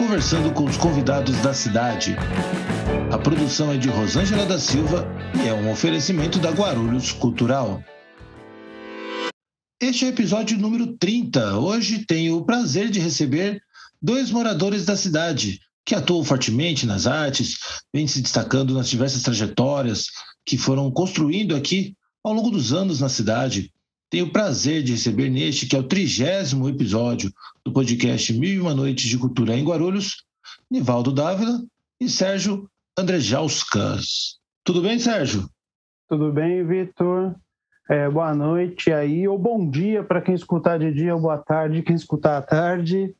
conversando com os convidados da cidade. A produção é de Rosângela da Silva e é um oferecimento da Guarulhos Cultural. Este é o episódio número 30. Hoje tenho o prazer de receber dois moradores da cidade que atuam fortemente nas artes, vêm se destacando nas diversas trajetórias que foram construindo aqui ao longo dos anos na cidade. Tenho o prazer de receber neste, que é o trigésimo episódio do podcast Mil e Uma Noites de Cultura em Guarulhos, Nivaldo Dávila e Sérgio Andrejauskas. Tudo bem, Sérgio? Tudo bem, Vitor. É, boa noite aí, ou bom dia para quem escutar de dia, ou boa tarde quem escutar à tarde.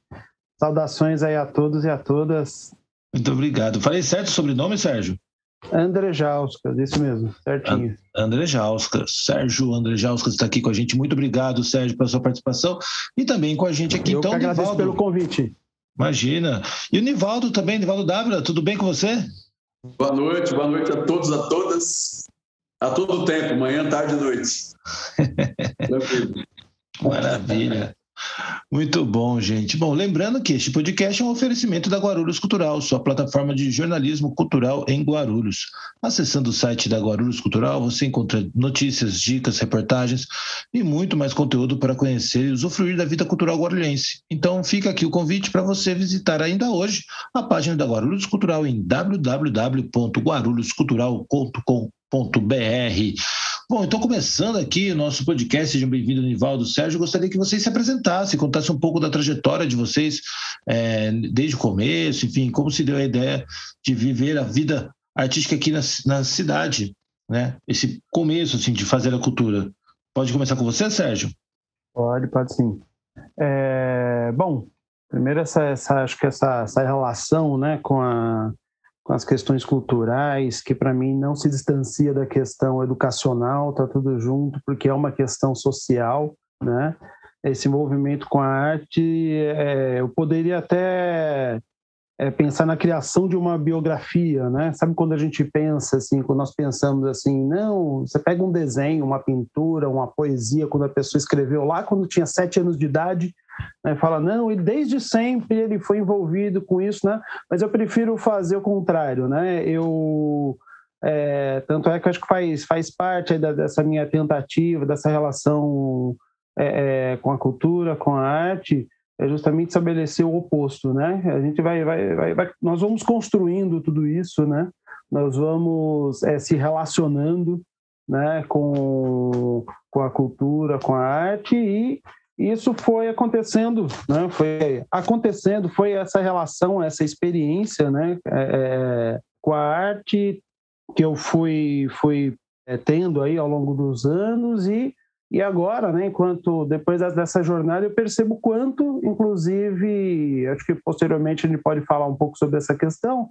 Saudações aí a todos e a todas. Muito obrigado. Falei certo o sobrenome, Sérgio? Andrejauskas, isso mesmo, certinho. Andrejauskas, Sérgio Andrejauskas está aqui com a gente. Muito obrigado, Sérgio, pela sua participação e também com a gente aqui. Eu então, que agradeço Nivaldo. pelo convite. Imagina. E o Nivaldo também, Nivaldo Dávila, tudo bem com você? Boa noite, boa noite a todos, a todas, a todo tempo, manhã, tarde e noite. Maravilha. Muito bom, gente. Bom, lembrando que este podcast é um oferecimento da Guarulhos Cultural, sua plataforma de jornalismo cultural em Guarulhos. Acessando o site da Guarulhos Cultural, você encontra notícias, dicas, reportagens e muito mais conteúdo para conhecer e usufruir da vida cultural guarulhense. Então, fica aqui o convite para você visitar ainda hoje a página da Guarulhos Cultural em www.guarulhoscultural.com.br. Bom, então começando aqui o nosso podcast, sejam bem-vindos, Nivaldo Sérgio. Gostaria que vocês se apresentassem, contassem um pouco da trajetória de vocês é, desde o começo, enfim, como se deu a ideia de viver a vida artística aqui na, na cidade, né? Esse começo, assim, de fazer a cultura. Pode começar com você, Sérgio? Pode, pode sim. É, bom, primeiro essa, essa, acho que essa, essa relação, né, com a com as questões culturais, que para mim não se distancia da questão educacional, tá tudo junto, porque é uma questão social, né? Esse movimento com a arte, é, eu poderia até é, pensar na criação de uma biografia, né? Sabe quando a gente pensa assim, quando nós pensamos assim, não, você pega um desenho, uma pintura, uma poesia, quando a pessoa escreveu lá quando tinha sete anos de idade, né, fala, não, e desde sempre ele foi envolvido com isso, né? Mas eu prefiro fazer o contrário, né? Eu. É, tanto é que eu acho que faz, faz parte da, dessa minha tentativa, dessa relação é, é, com a cultura, com a arte, é justamente estabelecer o oposto, né? A gente vai, vai, vai, vai nós vamos construindo tudo isso, né? Nós vamos é, se relacionando, né? Com, com a cultura, com a arte e isso foi acontecendo, né? Foi acontecendo, foi essa relação, essa experiência, né? É, com a arte que eu fui fui é, tendo aí ao longo dos anos e e agora, né? Enquanto depois dessa jornada eu percebo quanto, inclusive, acho que posteriormente a gente pode falar um pouco sobre essa questão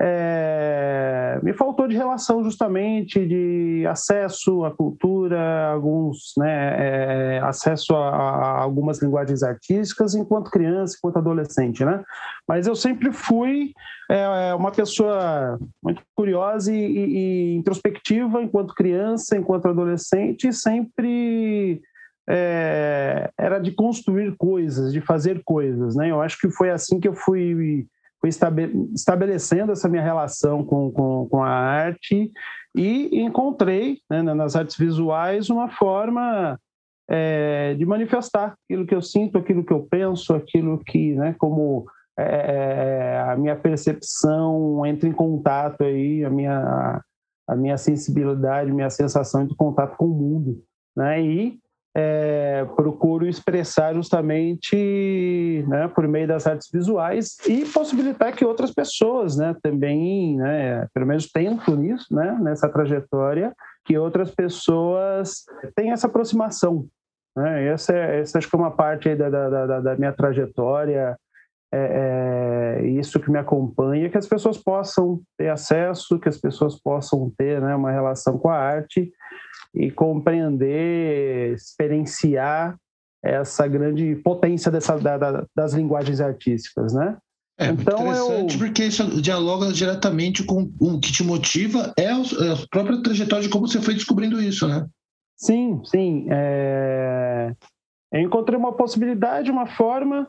é, me faltou de relação justamente de acesso à cultura, alguns, né, é, acesso a, a, algumas linguagens artísticas enquanto criança, enquanto adolescente, né? Mas eu sempre fui é, uma pessoa muito curiosa e, e, e, introspectiva enquanto criança, enquanto adolescente, sempre é, era de construir coisas, de fazer coisas, né? Eu acho que foi assim que eu fui fui estabelecendo essa minha relação com, com, com a arte e encontrei né, nas artes visuais uma forma é, de manifestar aquilo que eu sinto, aquilo que eu penso, aquilo que, né, como é, a minha percepção entra em contato aí, a minha, a minha sensibilidade, minha sensação de contato com o mundo, né, e é, procuro expressar justamente né, por meio das artes visuais e possibilitar que outras pessoas né, também, né, pelo menos tento nisso, né, nessa trajetória, que outras pessoas tenham essa aproximação. Né? Essa, é, essa acho que é uma parte da, da, da, da minha trajetória é, é, isso que me acompanha, que as pessoas possam ter acesso, que as pessoas possam ter né, uma relação com a arte e compreender, experienciar essa grande potência dessa, da, da, das linguagens artísticas, né? É então, interessante eu... porque isso dialoga diretamente com o que te motiva é, é a própria trajetória de como você foi descobrindo isso, né? Sim, sim. É... Eu encontrei uma possibilidade, uma forma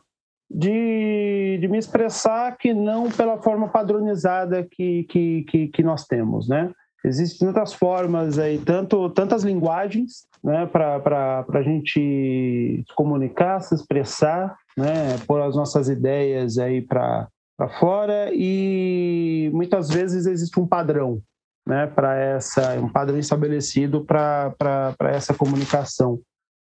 de, de me expressar que não pela forma padronizada que, que, que, que nós temos, né? Existem tantas formas aí, tanto, tantas linguagens né, para a gente se comunicar, se expressar, né, pôr as nossas ideias aí para fora e muitas vezes existe um padrão né, para essa, um padrão estabelecido para essa comunicação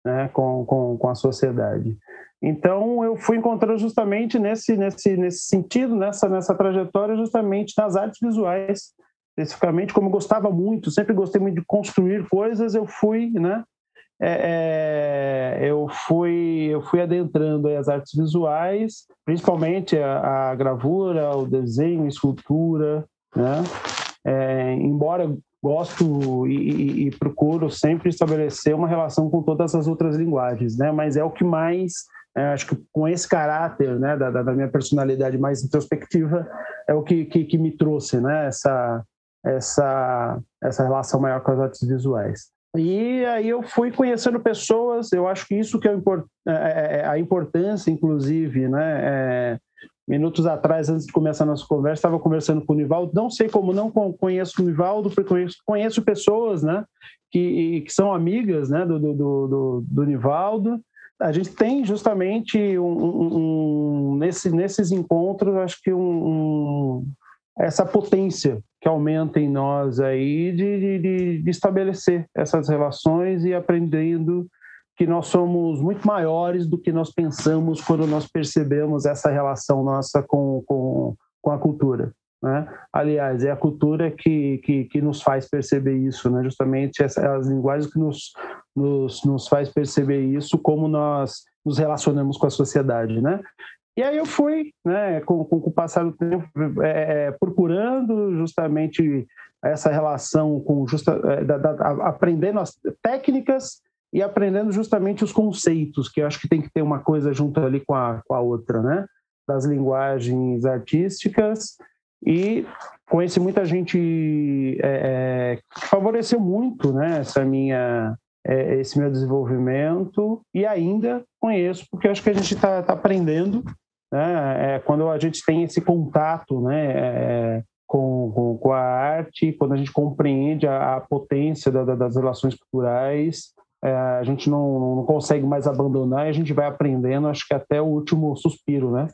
né, com, com, com a sociedade. Então, eu fui encontrando justamente nesse, nesse, nesse sentido, nessa, nessa trajetória, justamente nas artes visuais, especificamente, como eu gostava muito, sempre gostei muito de construir coisas, eu fui, né? É, é, eu fui eu fui adentrando as artes visuais, principalmente a, a gravura, o desenho, a escultura, né? É, embora gosto e, e, e, procuro sempre estabelecer uma relação com todas as outras linguagens, né? Mas é o que mais é, acho que com esse caráter, né, da, da, minha personalidade mais introspectiva, é o que, que, que, me trouxe, né, essa, essa, essa relação maior com as artes visuais. E aí eu fui conhecendo pessoas, eu acho que isso que é, é, é, é a importância, inclusive, né, é, minutos atrás, antes de começar a nossa conversa, estava conversando com o Nivaldo. Não sei como não conheço o Nivaldo, porque conheço, conheço pessoas né, que, que são amigas né, do, do, do, do Nivaldo a gente tem justamente um, um, um, nesse, nesses encontros, acho que um, essa potência que aumenta em nós aí de, de, de, estabelecer essas relações e aprendendo que nós somos muito maiores do que nós pensamos quando nós percebemos essa relação nossa com, com, com a cultura. Né? Aliás, é a cultura que, que, que, nos faz perceber isso, né? justamente essa, as linguagens que nos, nos, nos faz perceber isso, como nós nos relacionamos com a sociedade. Né? E aí eu fui, né, com, com, com o passar do tempo, é, é procurando justamente essa relação com justa, é, da, da, aprendendo as técnicas e aprendendo justamente os conceitos, que eu acho que tem que ter uma coisa junto ali com a, com a outra, né? Das linguagens artísticas e conheci muita gente é, é, que favoreceu muito né, essa minha, é, esse meu desenvolvimento e ainda conheço porque acho que a gente está tá aprendendo né, é, quando a gente tem esse contato né, é, com, com, com, a arte, quando a gente compreende a, a potência da, da, das relações culturais, é, a gente não, não consegue mais abandonar e a gente vai aprendendo, acho que até o último suspiro né,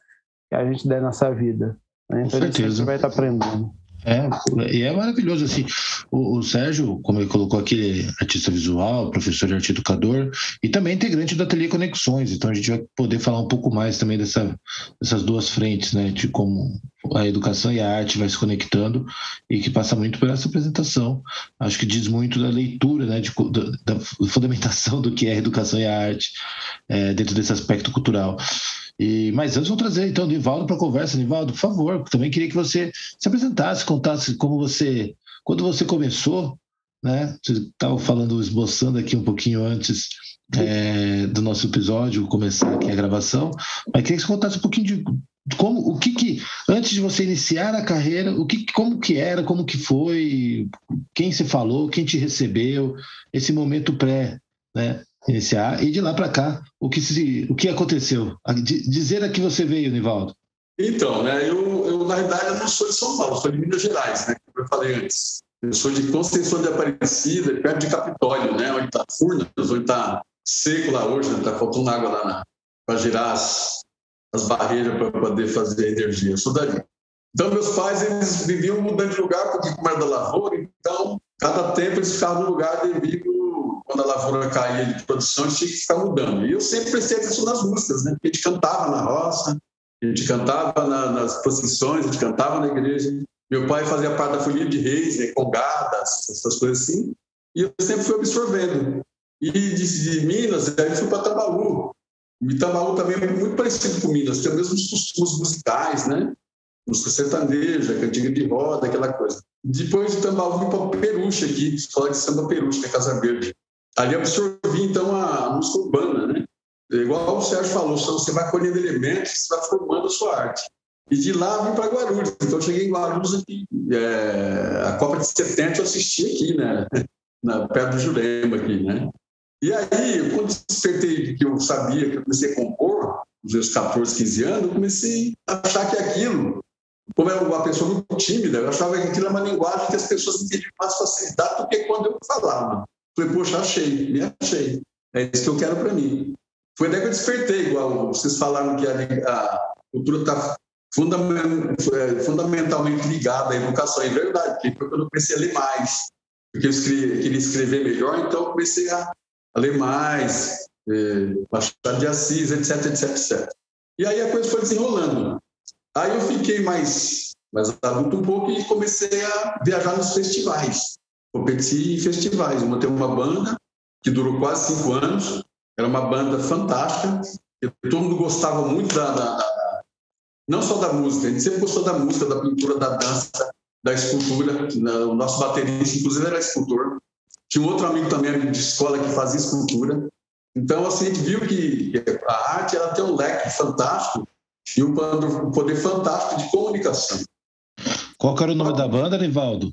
que a gente der nessa vida. Né? Então Com certeza. a gente vai estar aprendendo. É, e é maravilhoso, assim, o, o, Sérgio, como ele colocou aqui, artista visual, professor de arte educador e também integrante da Ateliê Conexões, então a gente vai poder falar um pouco mais também dessa, dessas duas frentes, né, de como a educação e a arte vai se conectando e que passa muito por essa apresentação, acho que diz muito da leitura, né, de, da, da fundamentação do que é a educação e a arte é, dentro desse aspecto cultural. E, mas antes vamos trazer então o Nivaldo para a conversa. Nivaldo, por favor, também queria que você se apresentasse, contasse como você, quando você começou, né? Você estava falando, esboçando aqui um pouquinho antes é, do nosso episódio, começar aqui a gravação, mas queria que você contasse um pouquinho de como, o que que, antes de você iniciar a carreira, o que, como que era, como que foi, quem se falou, quem te recebeu, esse momento pré, né? Iniciar e de lá para cá o que se, o que aconteceu? Dizer a que você veio Nivaldo. Então né eu, eu na verdade eu não sou de São Paulo sou de Minas Gerais né como eu falei antes. Eu sou de Conceição de Aparecida perto de Capitólio né onde está Furnas onde está seco lá hoje está né? faltando água lá para girar as, as barreiras para poder fazer energia eu sou dali. Então meus pais eles viviam mudando de lugar porque como era da lavoura então cada tempo eles ficavam no lugar devido quando a lavoura caía de produção, a gente tinha que ficar mudando. E eu sempre prestei atenção nas músicas, né? a gente cantava na roça, a gente cantava na, nas procissões, a gente cantava na igreja. Meu pai fazia parte da folia de reis, né? congadas, essas coisas assim. E eu sempre fui absorvendo. E de, de Minas, aí fui para Tabaú. Itambaú também é muito parecido com Minas, tem os mesmos costumes musicais, né? Música sertaneja, cantiga de roda, aquela coisa. Depois de Itambaú, vim para Peruche aqui, escola de samba Peruche, que é Casa Verde. Ali absorvi, então, a música urbana, né? Igual o Sérgio falou, você vai colhendo elementos, você vai formando a sua arte. E de lá vim para Guarulhos. Então, cheguei em Guarulhos aqui. É, a Copa de 70 eu assisti aqui, né? Na, perto do Jurema aqui, né? E aí, quando despertei que eu sabia que eu comecei a compor, nos meus 14, 15 anos, eu comecei a achar que aquilo, como era uma pessoa muito tímida, eu achava que aquilo era uma linguagem que as pessoas entendiam mais facilidade do que quando eu falava. Falei, poxa, achei, me achei. É isso que eu quero para mim. Foi daí que eu despertei, igual vocês falaram que a, a cultura está fundamentalmente ligada à educação. É verdade, foi quando eu comecei a ler mais, porque eu escrevi, queria escrever melhor, então eu comecei a, a ler mais, é, Machado de Assis, etc, etc, etc. E aí a coisa foi desenrolando. Aí eu fiquei mais, mais adulto um pouco e comecei a viajar nos festivais. Competi em festivais. Eu montei uma banda que durou quase cinco anos, era uma banda fantástica. todo mundo gostava muito da, da, não só da música, a gente sempre gostou da música, da pintura, da dança, da escultura. O nosso baterista, inclusive, era escultor. Tinha um outro amigo também, de escola, que fazia escultura. Então, assim, a gente viu que a arte ela tem um leque fantástico e um poder fantástico de comunicação. Qual era o nome da banda, Nivaldo?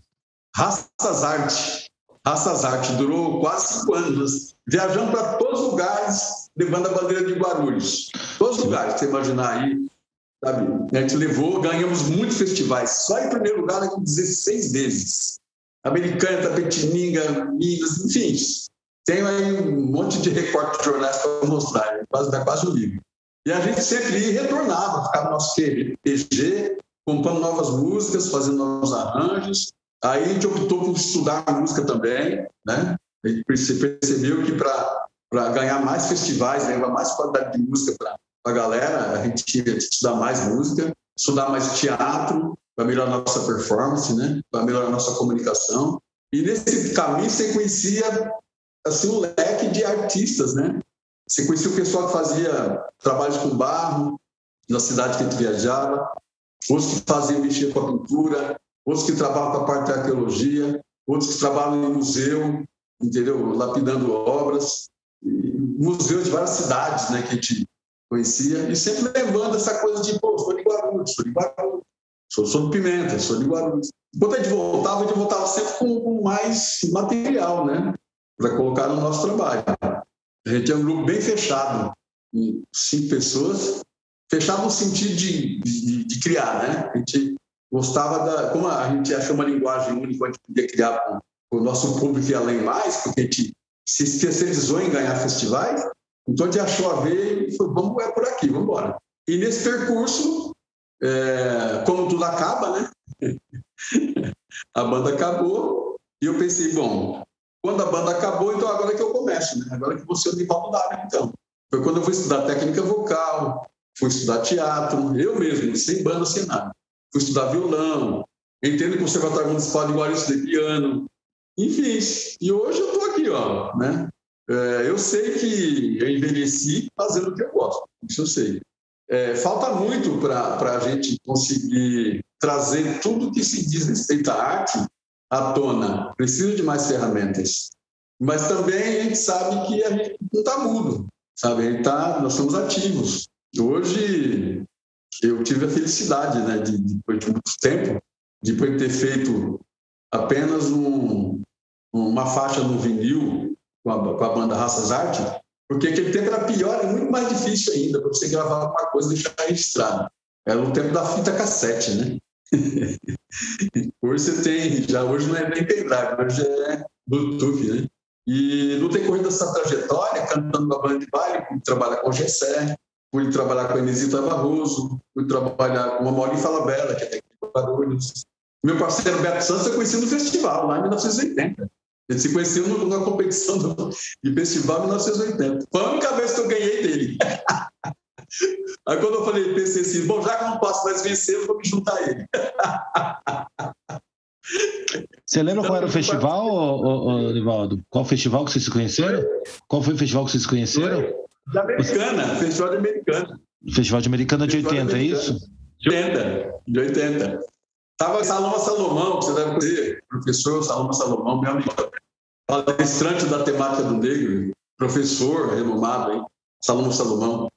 Raças Arte. Raças Arte. Durou quase cinco anos viajando para todos os lugares, levando a bandeira de Guarulhos. Todos os lugares, você imaginar aí. Sabe? A gente levou, ganhamos muitos festivais. Só em primeiro lugar, aqui 16 vezes. Americana, Tapetininga, Minas, enfim. Tem aí um monte de recortes de jornais para mostrar. Quase, dá quase um livro. E a gente sempre ia e retornava, ficava no nosso PG, compondo novas músicas, fazendo novos arranjos. Aí a gente optou por estudar música também, né? A gente percebeu que para ganhar mais festivais, levar mais qualidade de música para a galera, a gente tinha que estudar mais música, estudar mais teatro, para melhorar a nossa performance, né? para melhorar a nossa comunicação. E nesse caminho você conhecia assim, um leque de artistas, né? Você conhecia o pessoal que fazia trabalhos com barro na cidade que a gente viajava, outros que faziam mexer com a pintura, outros que trabalham com a parte da arqueologia, outros que trabalham em museu, entendeu? Lapidando obras, museus de várias cidades, né, que a gente conhecia, e sempre levando essa coisa de, pô, sou de Guarulhos, sou de Guarulhos, sou, sou de Pimenta, sou de Guarulhos. Enquanto a gente voltava, a gente voltava sempre com, com mais material, né, para colocar no nosso trabalho. A gente é um grupo bem fechado, cinco pessoas, fechado no sentido de, de, de criar, né? A gente gostava da. Como a gente achou uma linguagem única, a gente podia criar o nosso público ia além mais, porque a gente se especializou em ganhar festivais, então a gente achou a ver e falou, vamos é por aqui, vamos embora. E nesse percurso, é, como tudo acaba, né? a banda acabou e eu pensei, bom, quando a banda acabou, então agora é que eu começo, né? Agora é que você é o Nivaldo Dário, então. Foi quando eu fui estudar técnica vocal, fui estudar teatro, eu mesmo, sem banda, sem nada. Fui estudar violão, entrei no Conservatório Municipal de Guarulhos de piano, enfim, e hoje eu estou aqui, ó, né? É, eu sei que eu envelheci fazendo o que eu gosto, isso eu sei. É, falta muito para a gente conseguir trazer tudo que se diz respeito à arte à tona. Precisa de mais ferramentas. Mas também a gente sabe que a gente não está mudo, sabe? A gente tá, nós somos ativos. Hoje eu tive a felicidade, né, de, depois de muito tempo, depois de ter feito apenas um, uma faixa no vinil com a, com a banda Raças Arte, porque aquele tempo era pior e muito mais difícil ainda para você gravar alguma coisa e deixar registrado. Era o tempo da fita cassete, né? hoje você tem, já hoje não é nem pendrive, hoje é Bluetooth, né? E no decorrer dessa trajetória, cantando na banda de baile, fui trabalhar com o Gessé, fui trabalhar com a Inesita Barroso, fui trabalhar com a Maurício Falabella, que é técnica de Barulhos, meu parceiro Beto Santos eu conheci no festival, lá em 1980. A gente se conheceu numa competição de festival em 1980. Foi a única vez que eu ganhei dele. Aí quando eu falei, pensei assim, bom, já que eu não posso mais vencer, eu vou me juntar a ele. Você lembra qual era o festival, Nivaldo? Qual festival que vocês se conheceram? Qual foi o festival que vocês se conheceram? De Americana, Festival de Americana. Festival de Americana de 80, é isso? De 80, de 80. Estava Saloma Salomão, que você deve conhecer, professor Saloma Salomão, meu amigo, palestrante da temática do negro, professor renomado, hein? Salomão Salomão.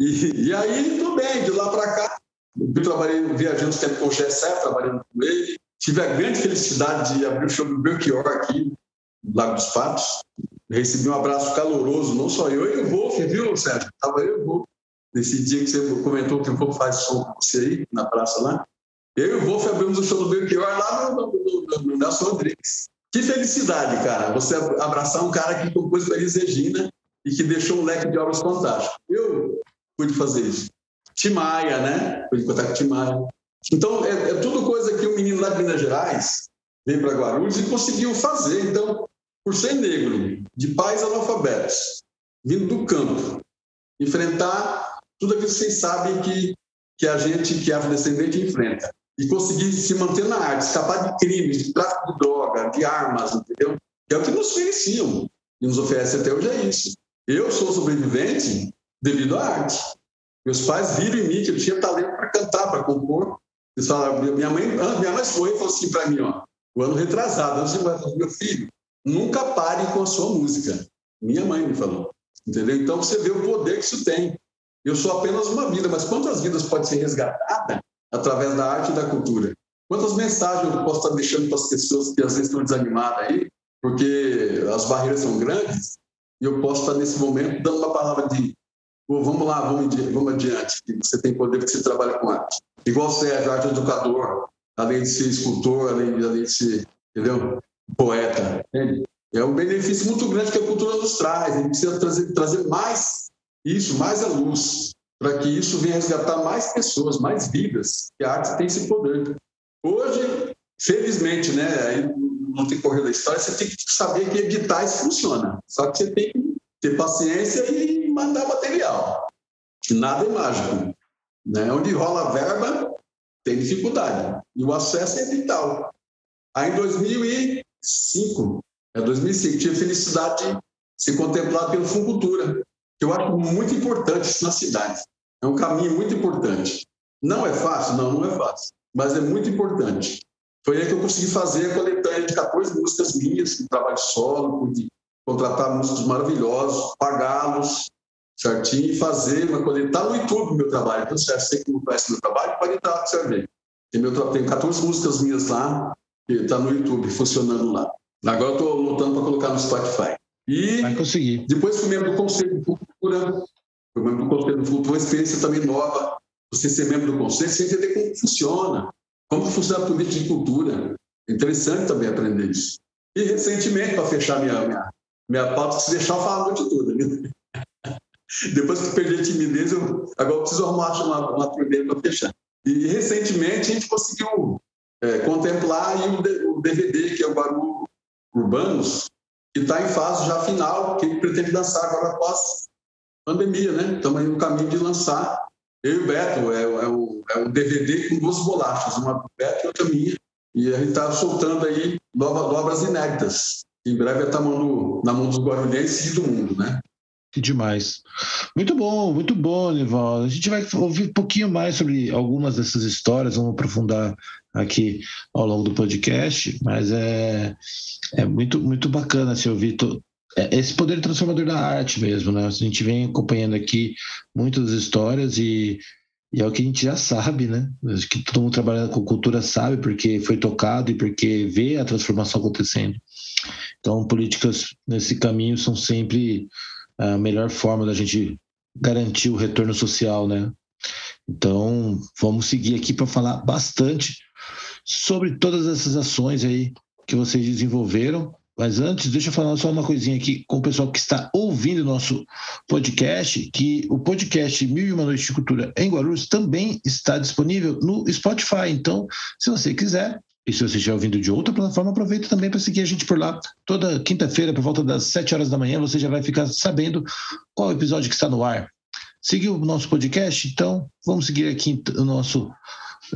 E, e aí, tudo bem, de lá para cá, eu trabalhei viajando tempo com o Gessé, trabalhando com ele. Tive a grande felicidade de abrir o show do Belchior aqui, no Lago dos Patos. Recebi um abraço caloroso, não só eu e o Wolf, viu, Sérgio? Estava eu e Wolf. Nesse dia que você comentou que o Wolf faz som com você aí, na praça lá. Eu e o Wolf abrimos o show do Belchior lá no, no, no Nelson Rodrigues. Que felicidade, cara, você abraçar um cara que compôs para Elis Regina e que deixou um leque de obras fantásticas. Eu pude fazer isso. Timaya, né? Pude contar com Timaya. Então, é, é tudo coisa que o um menino lá de Minas Gerais veio para Guarulhos e conseguiu fazer. Então, por ser negro, de pais analfabetos, vindo do campo, enfrentar tudo aquilo que vocês sabem que, que a gente, que é afrodescendente, enfrenta. E conseguir se manter na arte, escapar de crimes, de tráfico de droga, de armas, entendeu? É o que nos ofereciam e nos oferece até hoje é isso. Eu sou sobrevivente devido à arte. Meus pais viram em mim que eu tinha talento para cantar, para compor. Eles falaram, minha mãe, ah, minha mãe foi e falou assim para mim, ó, o ano retrasado, antes de meu filho, nunca pare com a sua música. Minha mãe me falou. Entendeu? Então você vê o poder que isso tem. Eu sou apenas uma vida, mas quantas vidas pode ser resgatada através da arte e da cultura? Quantas mensagens eu posso estar deixando para as pessoas que às vezes estão desanimadas aí, porque as barreiras são grandes, e eu posso estar nesse momento dando uma palavra de Pô, vamos lá, vamos, adiante, você tem poder porque você trabalha com arte. Igual você é arte educador, além de ser escultor, além, além de ser, entendeu? Poeta. É um benefício muito grande que a cultura nos traz. A gente precisa trazer, trazer mais isso, mais a luz, para que isso venha resgatar mais pessoas, mais vidas, que a arte tem esse poder. Hoje, felizmente, né, não tem correr da história, você tem que saber que editais funciona. Só que você tem que ter paciência e mandar material. Nada é mágico. Né? Onde rola verba, tem dificuldade. E o acesso é vital. Aí em 2005, é 2005, tive a felicidade de ser contemplado pelo Funcultura, que eu acho muito importante isso na cidade. É um caminho muito importante. Não é fácil? Não, não é fácil. Mas é muito importante. Foi aí que eu consegui fazer a coletânea de 14 músicas minhas, com trabalho solo, pude contratar músicos maravilhosos, pagá-los certinho e fazer uma coletânea. Está no YouTube meu trabalho. Então, você que não conhece meu trabalho, pode entrar para você ver. Tem 14 músicas minhas lá, que está no YouTube, funcionando lá. Agora estou lutando para colocar no Spotify. E Vai conseguir. Depois fui membro do Conselho de Cultura, fui membro do Conselho de Cultura, uma experiência também nova. Você ser membro do Conselho, você entender como funciona, como funciona a política de cultura. Interessante também aprender isso. E recentemente, para fechar minha, minha, minha pauta, se deixar eu falar noite toda. Né? Depois que perdi a timidez, eu, agora eu preciso arrumar uma, uma para fechar. E recentemente a gente conseguiu é, contemplar o, DVD, que é o Barulho Urbanos, que está em fase já final, que pretende lançar agora após pandemia, né? Estamos aí no caminho de lançar. Eu e o Beto, é, é, o, é um DVD com duas bolachas, uma do Beto e outra minha. E a gente está soltando aí novas obras inéditas. Em breve na mão, na mão dos guarulhenses e do mundo, né? Demais. Muito bom, muito bom, Nival. A gente vai ouvir um pouquinho mais sobre algumas dessas histórias, vamos aprofundar aqui ao longo do podcast, mas é, é muito, muito bacana se ouvir to, é, esse poder transformador da arte mesmo, né? A gente vem acompanhando aqui muitas histórias e, e é o que a gente já sabe, né? Acho que todo mundo trabalhando com cultura sabe porque foi tocado e porque vê a transformação acontecendo. Então, políticas nesse caminho são sempre a melhor forma da gente garantir o retorno social, né? Então, vamos seguir aqui para falar bastante sobre todas essas ações aí que vocês desenvolveram. Mas antes, deixa eu falar só uma coisinha aqui com o pessoal que está ouvindo o nosso podcast, que o podcast Mil e Uma Noites de Cultura em Guarulhos também está disponível no Spotify. Então, se você quiser, e se você estiver ouvindo de outra plataforma, aproveita também para seguir a gente por lá. Toda quinta-feira, por volta das 7 horas da manhã, você já vai ficar sabendo qual episódio que está no ar. Seguiu o nosso podcast? Então, vamos seguir aqui o nosso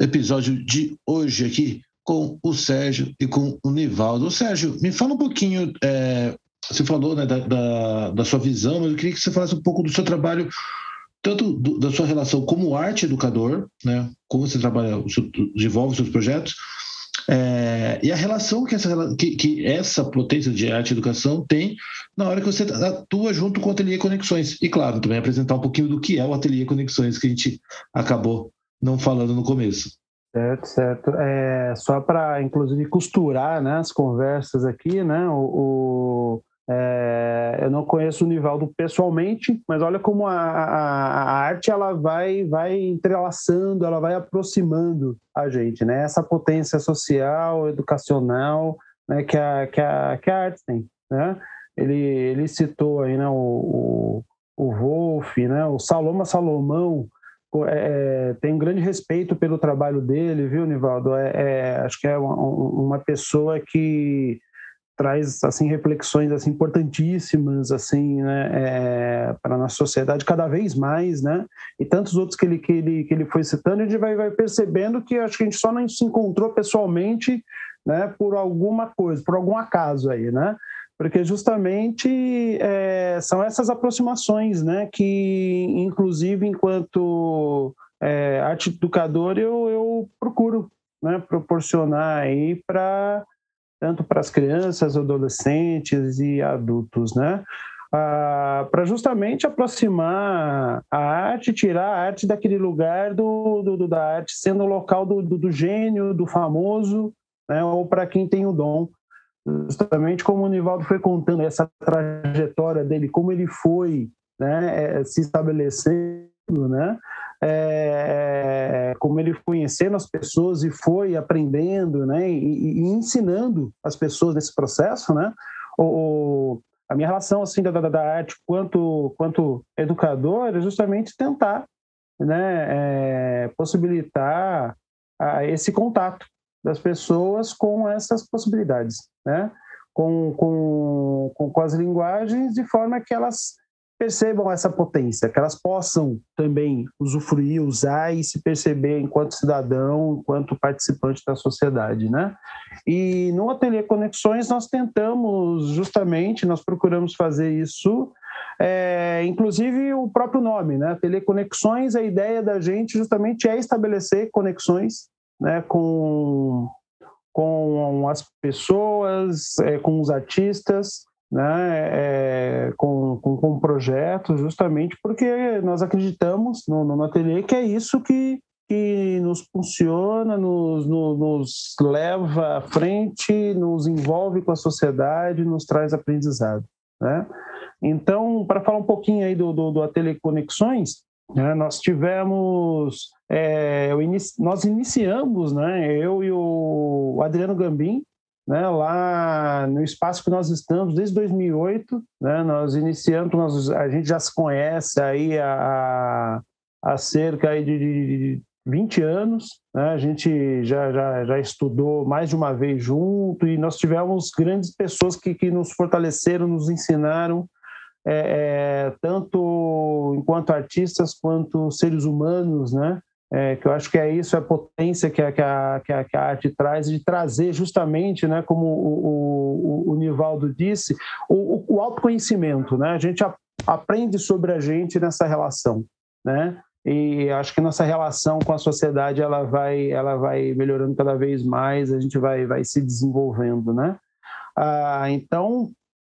episódio de hoje aqui com o Sérgio e com o Nivaldo. Sérgio, me fala um pouquinho é, você falou né, da, da, da, sua visão, mas eu queria que você falasse um pouco do seu trabalho, tanto do, da sua relação como arte educador, né, como você trabalha, desenvolve seus projetos, é, e a relação que essa, que, que, essa potência de arte e educação tem na hora que você atua junto com o Ateliê Conexões. E, claro, também apresentar um pouquinho do que é o Ateliê Conexões, que a gente acabou não falando no começo. Certo, certo. É, só para, inclusive, costurar né, as conversas aqui, né, o, é, eu não conheço o Nivaldo pessoalmente, mas olha como a, a, a, arte ela vai, vai entrelaçando, ela vai aproximando a gente, né? Essa potência social, educacional, né? Que a, que a, que a arte tem, né? Ele, ele citou aí, né? O, o, o Wolf, né? O Saloma Salomão é, é, tem um grande respeito pelo trabalho dele, viu, Nivaldo? É, é acho que é uma, uma pessoa que traz assim reflexões assim importantíssimas assim né, é, para a nossa sociedade cada vez mais né? E tantos outros que ele que ele que ele foi citando a gente vai, vai percebendo que acho que a gente só não se encontrou pessoalmente né por alguma coisa por algum acaso aí né? Porque justamente é, são essas aproximações né que inclusive enquanto é, arte educador eu, eu procuro né, proporcionar aí para tanto para as crianças, adolescentes e adultos, né? Ah, para justamente aproximar a arte, tirar a arte daquele lugar do, do, da arte sendo o local do, do, do gênio, do famoso, né? ou para quem tem o dom. Justamente como o Nivaldo foi contando essa trajetória dele, como ele foi né, é, se estabelecendo, né? É, como ele foi conhecendo as pessoas e foi aprendendo, né, e, e ensinando as pessoas nesse processo, né, o, a minha relação assim da, da, arte quanto quanto educador é justamente tentar, né, é, possibilitar a, esse contato das pessoas com essas possibilidades, né, com, com, com as linguagens de forma que elas percebam essa potência, que elas possam também usufruir, usar e se perceber enquanto cidadão, enquanto participante da sociedade, né? E no Ateliê Conexões nós tentamos justamente, nós procuramos fazer isso, é, inclusive o próprio nome, né? Ateliê Conexões, a ideia da gente justamente é estabelecer conexões, né, com com as pessoas, é, com os artistas, né, é, com, com, com projetos, justamente porque nós acreditamos no, no ateliê que é isso que, que nos funciona, nos, nos, nos leva à frente, nos envolve com a sociedade, nos traz aprendizado. Né? Então, para falar um pouquinho aí do, do, do Ateliê Conexões, né, nós tivemos, é, inici, nós iniciamos, né, eu e o Adriano Gambim, né, lá no espaço que nós estamos desde 2008, né, nós iniciamos, nós, a gente já se conhece aí há, há cerca aí de, de 20 anos, né, a gente já, já, já estudou mais de uma vez junto e nós tivemos grandes pessoas que, que nos fortaleceram, nos ensinaram, é, é, tanto enquanto artistas quanto seres humanos, né? É, que eu acho que é isso, é a potência que a, que a, que a, que a arte traz, de trazer justamente, né, como o, o, o Nivaldo disse, o, o autoconhecimento. Né? A gente a, aprende sobre a gente nessa relação. Né? E acho que nossa relação com a sociedade ela vai, ela vai melhorando cada vez mais, a gente vai, vai se desenvolvendo. Né? Ah, então,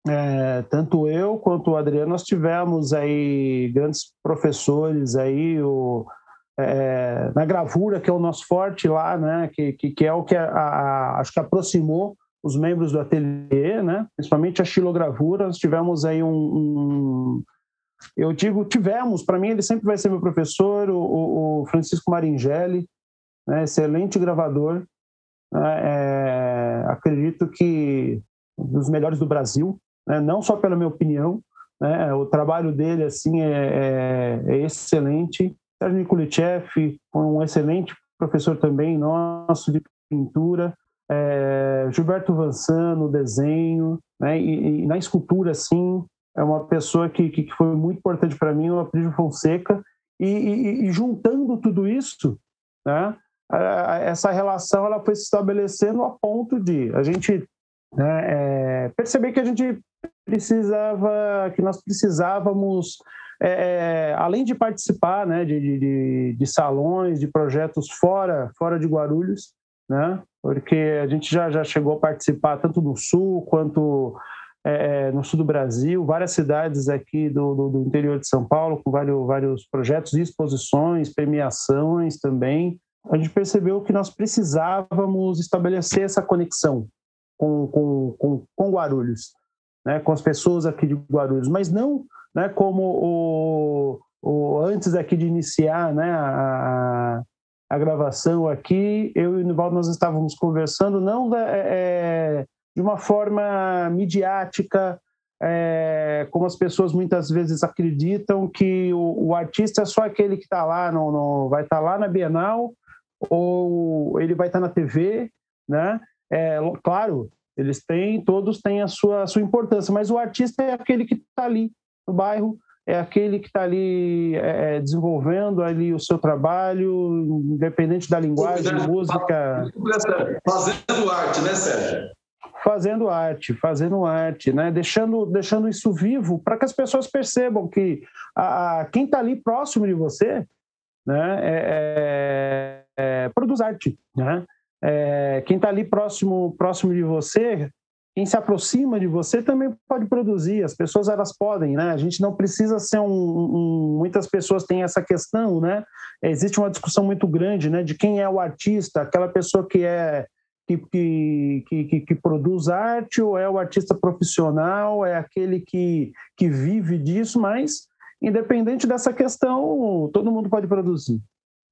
é, tanto eu quanto o Adriano, nós tivemos aí grandes professores aí, o é, na gravura, que é o nosso forte lá, né, que, que, que é o que a, a, acho que aproximou os membros do ateliê, né, principalmente a xilogravura. Nós tivemos aí um, um eu digo tivemos, para mim ele sempre vai ser meu professor, o, o Francisco Maringelli, né, excelente gravador, né, é, acredito que um dos melhores do Brasil, né, não só pela minha opinião, né, o trabalho dele assim é, é, é excelente Sérgio Nikulichev, um excelente professor também nosso de pintura, é, Gilberto Vansan no desenho, né, e, e, na escultura, sim, é uma pessoa que, que foi muito importante para mim, o Aprígio Fonseca, e, e, e, juntando tudo isso, né, essa relação ela foi se estabelecendo a ponto de a gente né, é, perceber que a gente precisava, que nós precisávamos, é, é, além de participar, né, de, de, de, salões, de projetos fora, fora de Guarulhos, né, porque a gente já, já chegou a participar tanto no Sul quanto é, é, no sul do Brasil, várias cidades aqui do, do, do, interior de São Paulo, com vários, vários projetos, exposições, premiações também. A gente percebeu que nós precisávamos estabelecer essa conexão com, com, com, com Guarulhos, né, com as pessoas aqui de Guarulhos, mas não né, como o, o, antes aqui de iniciar né, a, a gravação aqui, eu e o Nivaldo nós estávamos conversando, não é, é de uma forma midiática, é, como as pessoas muitas vezes acreditam que o, o artista é só aquele que está lá, no, no, vai estar tá lá na Bienal ou ele vai estar tá na TV, né? É, claro, eles têm, todos têm a sua, a sua importância, mas o artista é aquele que está ali no bairro, é aquele que está ali é, é, desenvolvendo ali o seu trabalho, independente da linguagem, música. Fazendo arte, né, Sérgio? fazendo arte, fazendo arte, né? deixando, deixando isso vivo para que as pessoas percebam que a, a quem está ali próximo de você né? É, é, é, produz arte. Né? É, quem está ali próximo, próximo de você, quem se aproxima de você também pode produzir. As pessoas elas podem, né? A gente não precisa ser um, um, muitas pessoas têm essa questão, né? Existe uma discussão muito grande, né? De quem é o artista, aquela pessoa que é que, que, que, que, produz arte ou é o artista profissional, é aquele que, que vive disso, mas independente dessa questão, todo mundo pode produzir,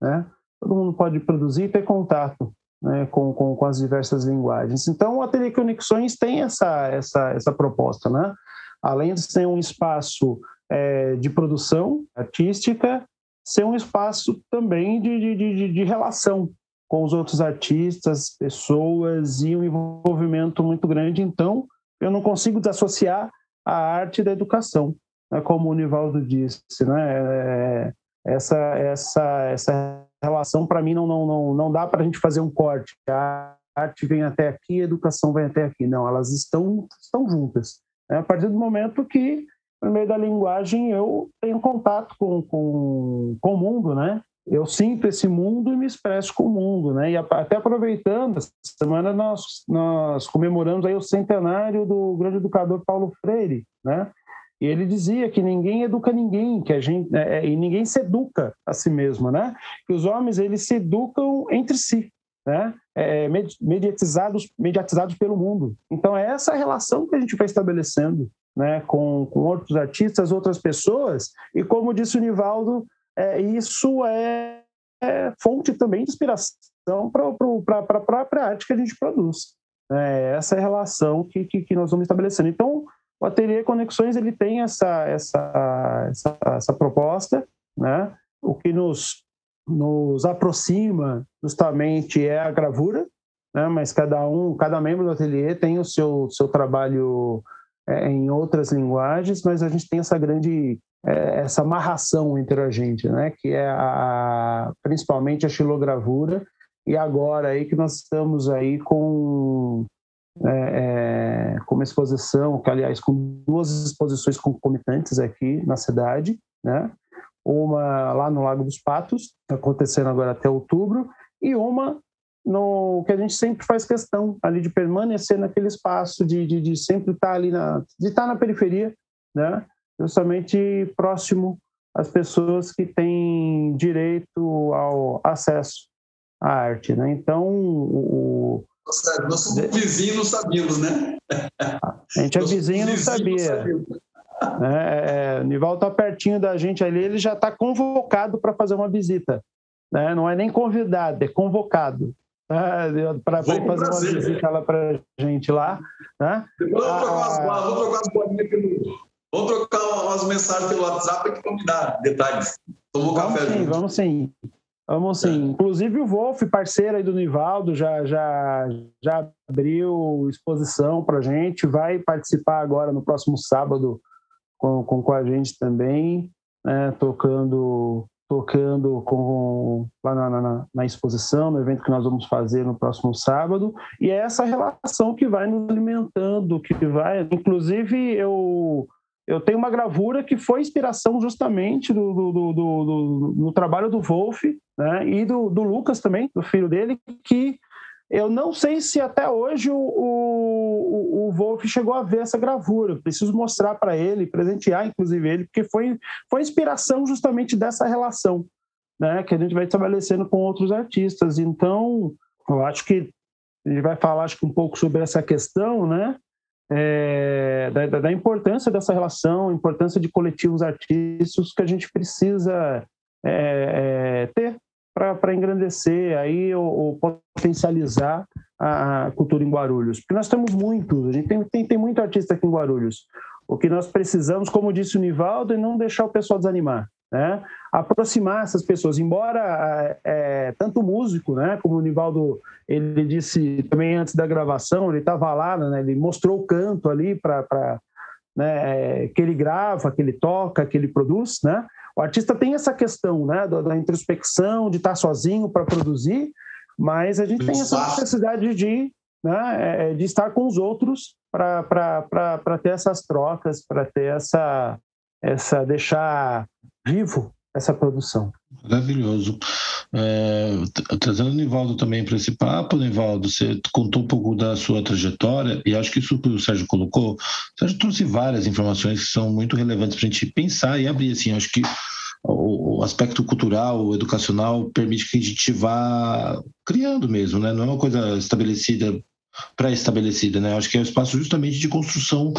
né? Todo mundo pode produzir e ter contato né, com, com, com as diversas linguagens. Então, o Ateliê Conexões tem essa, essa, essa proposta, né? Além de ser um espaço é, de produção artística, ser um espaço também de, de, de, de relação com os outros artistas, pessoas e um envolvimento muito grande. Então, eu não consigo desassociar a arte da educação, né? como o Nivaldo disse, né? É, essa essa essa relação para mim não não não não dá para a gente fazer um corte. A arte vem até aqui, a educação vem até aqui. Não, elas estão estão juntas. Né? A partir do momento que por meio da linguagem eu tenho contato com, com, com o mundo, né? eu sinto esse mundo e me expresso com o mundo, né? E até aproveitando, essa semana nós, nós comemoramos aí o centenário do grande educador Paulo Freire, né? E ele dizia que ninguém educa ninguém, que a gente é, é e ninguém se educa a si mesmo, né? Que os homens eles se educam entre si, né? É, mediatizados, mediatizados pelo mundo. Então é essa relação que a gente vai estabelecendo, né? Com, com outros artistas, outras pessoas. E como disse o Nivaldo, é, isso é, é, fonte também de inspiração para a própria arte que a gente produz. É, essa é a relação que, que, que, nós vamos estabelecendo. Então, o Ateliê Conexões ele tem essa, essa, essa, essa proposta, né? o que nos, nos aproxima justamente é a gravura, né? mas cada um, cada membro do ateliê tem o seu, seu trabalho é, em outras linguagens, mas a gente tem essa grande é, essa amarração entre a gente, né? Que é a, principalmente a xilogravura e agora aí que nós estamos aí com é, é, com uma exposição, que aliás com duas exposições concomitantes aqui na cidade, né? Uma lá no Lago dos Patos, acontecendo agora até outubro, e uma no que a gente sempre faz questão ali de permanecer naquele espaço, de, de, de sempre estar ali na, de estar na periferia, né? justamente próximo às pessoas que têm direito ao acesso à arte. Né? Então, o, Nossa, nós vizinhos não sabíamos, né? A gente é vizinho e não sabia. É, é, o Nival está pertinho da gente ali, ele já está convocado para fazer uma visita. Né? Não é nem convidado, é convocado. Né? Para fazer uma visita lá para a gente lá. Né? Vamos trocar as, ah, vamos trocar as bolinhas pelo, Vamos trocar umas mensagens pelo WhatsApp que vão dar detalhes. Tomou vamos café sim, junto. Vamos sim. Vamos sim. É. Inclusive o Wolf, parceiro aí do Nivaldo, já, já, já abriu exposição para gente. Vai participar agora no próximo sábado com, com, com a gente também, né, tocando, tocando com, lá na, na, na, exposição, no evento que nós vamos fazer no próximo sábado, e é essa relação que vai nos alimentando, que vai. Inclusive, eu, eu tenho uma gravura que foi inspiração justamente do, do, do, do, trabalho do Wolf né, e do, Lucas também, do filho dele, que eu não sei se até hoje o, o, o Wolf chegou a ver essa gravura. preciso mostrar para ele, presentear inclusive ele, porque foi, foi inspiração justamente dessa relação né, que a gente vai estabelecendo com outros artistas. Então, eu acho que gente vai falar acho que um pouco sobre essa questão, né? É, da, da, importância dessa relação, importância de coletivos artísticos que a gente precisa é, é, ter para engrandecer aí ou, ou, potencializar a cultura em Guarulhos. Porque nós temos muitos, a gente tem, tem, tem muito artista aqui em Guarulhos. O que nós precisamos, como disse o Nivaldo, é não deixar o pessoal desanimar. Né? Aproximar essas pessoas, embora é, tanto o músico, né, como o Nivaldo ele disse também antes da gravação, ele estava lá, né, ele mostrou o canto ali para né, que ele grava, que ele toca, que ele produz, né? O artista tem essa questão, né, da, da introspecção, de estar sozinho para produzir, mas a gente tem essa necessidade de, né, é, é, de estar com os outros para ter essas trocas, para ter essa, essa deixar vivo essa produção. Maravilhoso. É, trazendo o Nivaldo também para esse papo, Nivaldo, você contou um pouco da sua trajetória e acho que isso que o Sérgio colocou, o Sérgio trouxe várias informações que são muito relevantes para a gente pensar e abrir assim. Acho que o aspecto cultural, educacional permite que a gente vá criando mesmo, né? Não é uma coisa estabelecida pré-estabelecida, né? Acho que é um espaço justamente de construção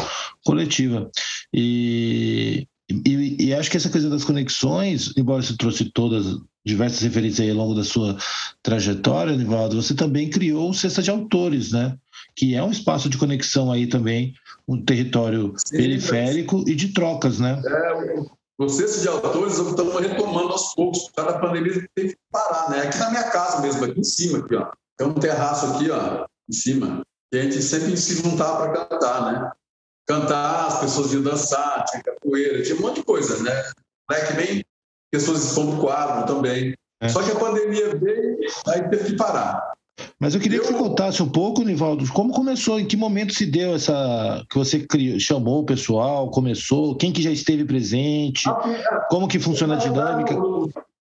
coletiva. E, e, e, acho que essa coisa das conexões, embora você trouxe todas diversas referências aí ao longo da sua trajetória, Nivaldo, você também criou o Cesta de Autores, né? Que é um espaço de conexão aí também, um território Sim, periférico mas... e de trocas, né? É, o Cesta de Autores estamos retomando aos poucos, por causa da pandemia tem que parar, né? Aqui na minha casa mesmo, aqui em cima, aqui, ó. Tem um terraço aqui, ó, em cima, que a gente sempre se juntava para cantar, né? Cantar, as pessoas iam dançar, tinha capoeira, tinha um monte de coisa, né? Black bem pessoas expondo quadro também. É. Só que a pandemia veio, aí teve que parar. Mas eu queria eu... que você contasse um pouco, Nivaldo, como começou, em que momento se deu essa. que você criou, chamou o pessoal, começou, quem que já esteve presente, ah, como que funciona a dinâmica?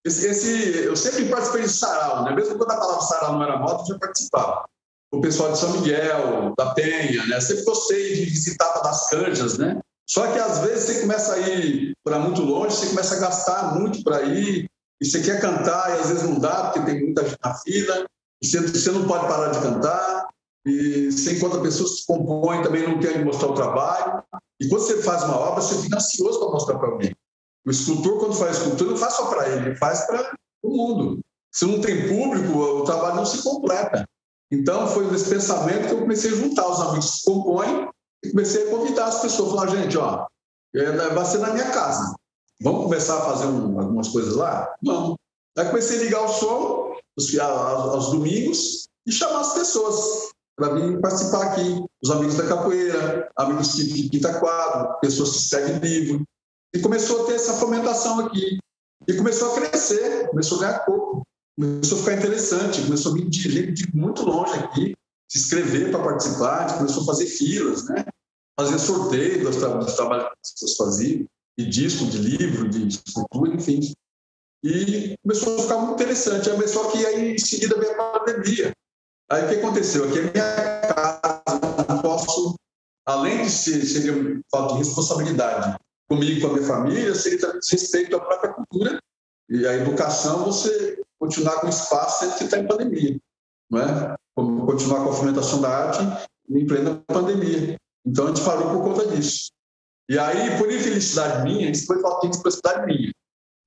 Esse, esse, eu sempre participei de sarau, né? Mesmo quando a palavra sarau não era moto, eu já participava o pessoal de São Miguel, da Penha, né? Sempre gostei de visitar das canjas, né? Só que às vezes você começa a ir para muito longe, você começa a gastar muito para ir, e você quer cantar e às vezes não dá, porque tem muita gente na fila, e você, não pode parar de cantar, e você encontra pessoas que compõem também não querem mostrar o trabalho. E quando você faz uma obra, você fica ansioso para mostrar para alguém. O escultor, quando faz escultura, não faz só para ele faz para o mundo. Se não tem público, o trabalho não se completa. Então, foi nesse pensamento que eu comecei a juntar os amigos que compõem e comecei a convidar as pessoas. Falar, gente, ó, é, vai ser na minha casa. Vamos começar a fazer um, algumas coisas lá? Vamos. Aí comecei a ligar o som aos, domingos e chamar as pessoas para vir participar aqui. Os amigos da capoeira, amigos que pintam quadro, pessoas que escrevem livro. E começou a ter essa fomentação aqui. E começou a crescer, começou a ganhar corpo começou a ficar interessante, começou a vir de gente de muito longe aqui, se inscrever para participar, começou a fazer filas, né? fazer sorteio dos, tra dos trabalhos que as pessoas faziam, de disco, de livro, de escultura, enfim. E começou a ficar muito interessante. Aí, só que aí em seguida veio a pandemia. Aí o que aconteceu? Aqui é minha casa, eu posso, além de ser, seria falta de responsabilidade comigo com a minha família, seria respeito à própria cultura e a educação, você continuar com espaço sempre que está em pandemia, não é? Continuar com a fomentação da arte em plena pandemia. Então a gente parou por conta disso. E aí, por infelicidade minha, isso foi falta de infelicidade minha.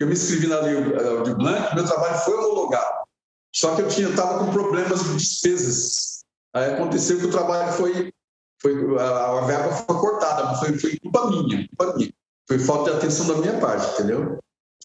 Eu me inscrevi na Lei de Blanc, meu trabalho foi homologado. Só que eu tinha estava com problemas de despesas. Aí aconteceu que o trabalho foi, foi a, verba foi cortada, foi, foi culpa minha, culpa minha. Foi falta de atenção da minha parte, entendeu?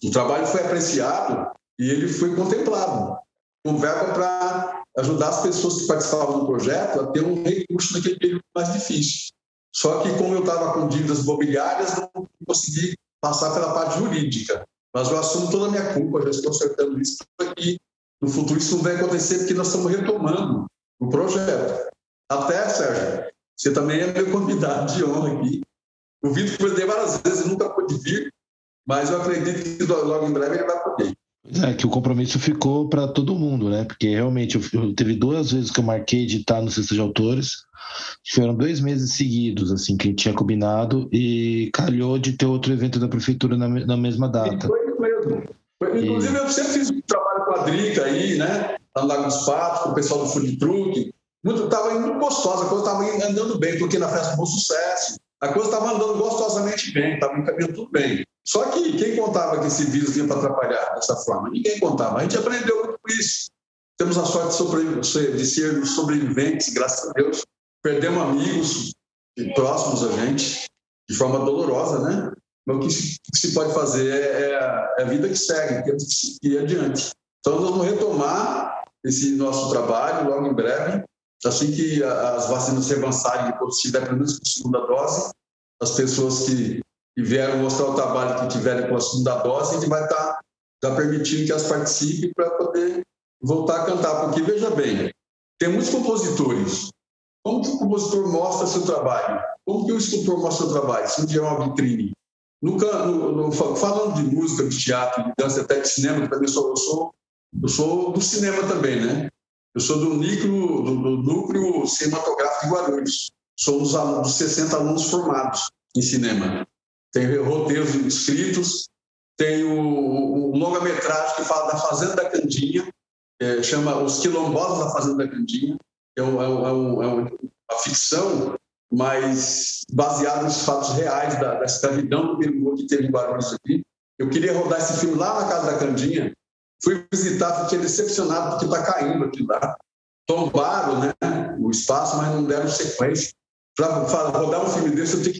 O trabalho foi apreciado e ele foi contemplado com verba para ajudar as pessoas que participavam do projeto a ter um recurso naquele período mais difícil. Só que, como eu estava com dívidas imobiliárias, não consegui passar pela parte jurídica. Mas eu assumo toda a minha culpa, já estou acertando isso que no futuro isso não vai acontecer, porque nós estamos retomando o projeto. Até, Sérgio, você também é meu convidado de honra aqui. O Vitor convidei várias vezes, nunca pôde vir, mas eu acredito que logo em breve ele vai poder. É, que o compromisso ficou para todo mundo, né? Porque realmente eu, eu, teve duas vezes que eu marquei de estar no Cesta de Autores, foram dois meses seguidos, assim, que tinha combinado, e calhou de ter outro evento da prefeitura na, na mesma data. E foi isso mesmo. Inclusive, e... eu sempre fiz um trabalho com a Drica aí, né? Lá no Lago dos Patos, com o pessoal do Food Truck. Muito, tava indo gostosa, a coisa estava andando bem, porque na festa foi um sucesso. A coisa estava andando gostosamente bem, estava encaminhando tudo bem. Só que quem contava que esse vírus vinha para atrapalhar dessa forma? Ninguém contava. A gente aprendeu muito com isso. Temos a sorte de, ser sobreviventes, graças a Deus. Perdemos amigos próximos a gente, de forma dolorosa, né? Mas o que se, se pode fazer é, é, é, a vida que segue, temos que ir adiante. Então, nós vamos retomar esse nosso trabalho logo em breve, assim que as vacinas se avançarem, depois tiver pelo menos a segunda dose, as pessoas que e vieram mostrar o trabalho que tiverem com a segunda dose, a gente vai estar tá, tá permitindo que elas participem para poder voltar a cantar. Porque, veja bem, tem muitos compositores. Como que o compositor mostra seu trabalho? Como que o escultor mostra seu trabalho? Se um dia é uma vitrine. No, no, no, falando de música, de teatro, de dança, até de cinema, também sou, eu sou, eu sou do cinema também, né? Eu sou do núcleo, do, do núcleo cinematográfico de Guarulhos. Dos, dos 60 alunos formados em cinema tem roteiros escritos, tem o, longa-metragem que fala da Fazenda da Candinha, é, chama Os Quilombolas da Fazenda da Candinha, é, um, é, um, é, é uma ficção, mas baseada nos fatos reais da, da escravidão do Peru que teve em Guarulhos aqui. Eu queria rodar esse filme lá na Casa da Candinha, fui visitar, fiquei decepcionado porque está caindo aqui lá. Tombaram né, o espaço, mas não deram sequência. Para rodar um filme desse, eu tenho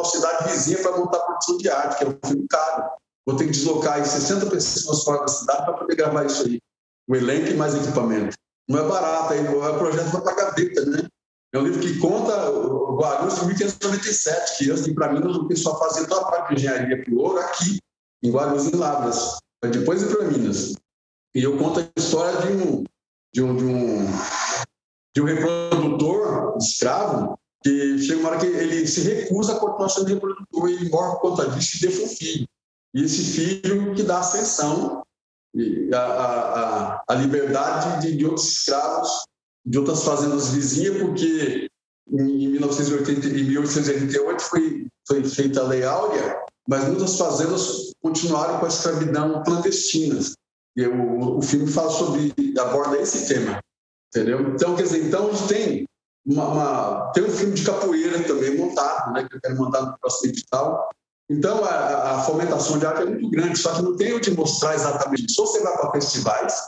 uma cidade vizinha para montar produção de arte, que é um filme caro. Vou ter que deslocar aí 60 pessoas fora da cidade para poder gravar isso aí. O elenco e mais equipamento. Não é barato, aí, o projeto para gaveta, né? É um livro que conta o Guarulhos de 1597, que antes de para Minas, o pessoal fazia toda a parte de engenharia para ouro aqui, em Guarulhos e Lavras. Depois ir para Minas. E eu conto a história de um, de um, de um, de um reprodutor escravo que chega uma hora que ele se recusa a continuar sendo reprodutor e ele morre por conta disso e deixa um filho. E esse filho que dá ascensão a, a, a liberdade de, de, outros escravos de outras fazendas vizinhas, porque em, 1980, em 1888 foi, foi feita a Lei Áurea, mas muitas fazendas continuaram com a escravidão clandestina. E o, o filme fala sobre, aborda esse tema, entendeu? Então, quer dizer, então a gente tem uma, uma, tem um filme de capoeira também montado, né, que eu quero mandar no próximo edital. Então, a, a, fomentação de arte é muito grande, só que não tem onde mostrar exatamente. Ou você vai para festivais,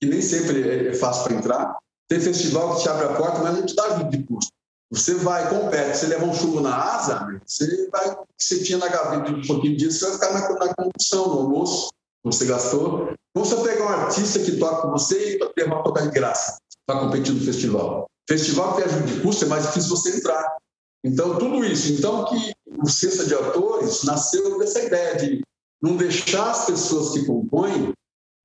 que nem sempre é, é fácil para entrar, tem festival que te abre a porta, mas não te dá ajuda de custo. Você vai, compete, você leva um chumbo na asa, você vai, você tinha na gaveta um pouquinho disso, você vai ficar na, na condução, no almoço, você gastou. Ou você pegar um artista que toca com você e levar tocar de graça para competir no festival. Festival que ajuda de custo, é mais difícil você entrar. Então, tudo isso. Então, que o Cesta de Atores nasceu dessa ideia de não deixar as pessoas que compõem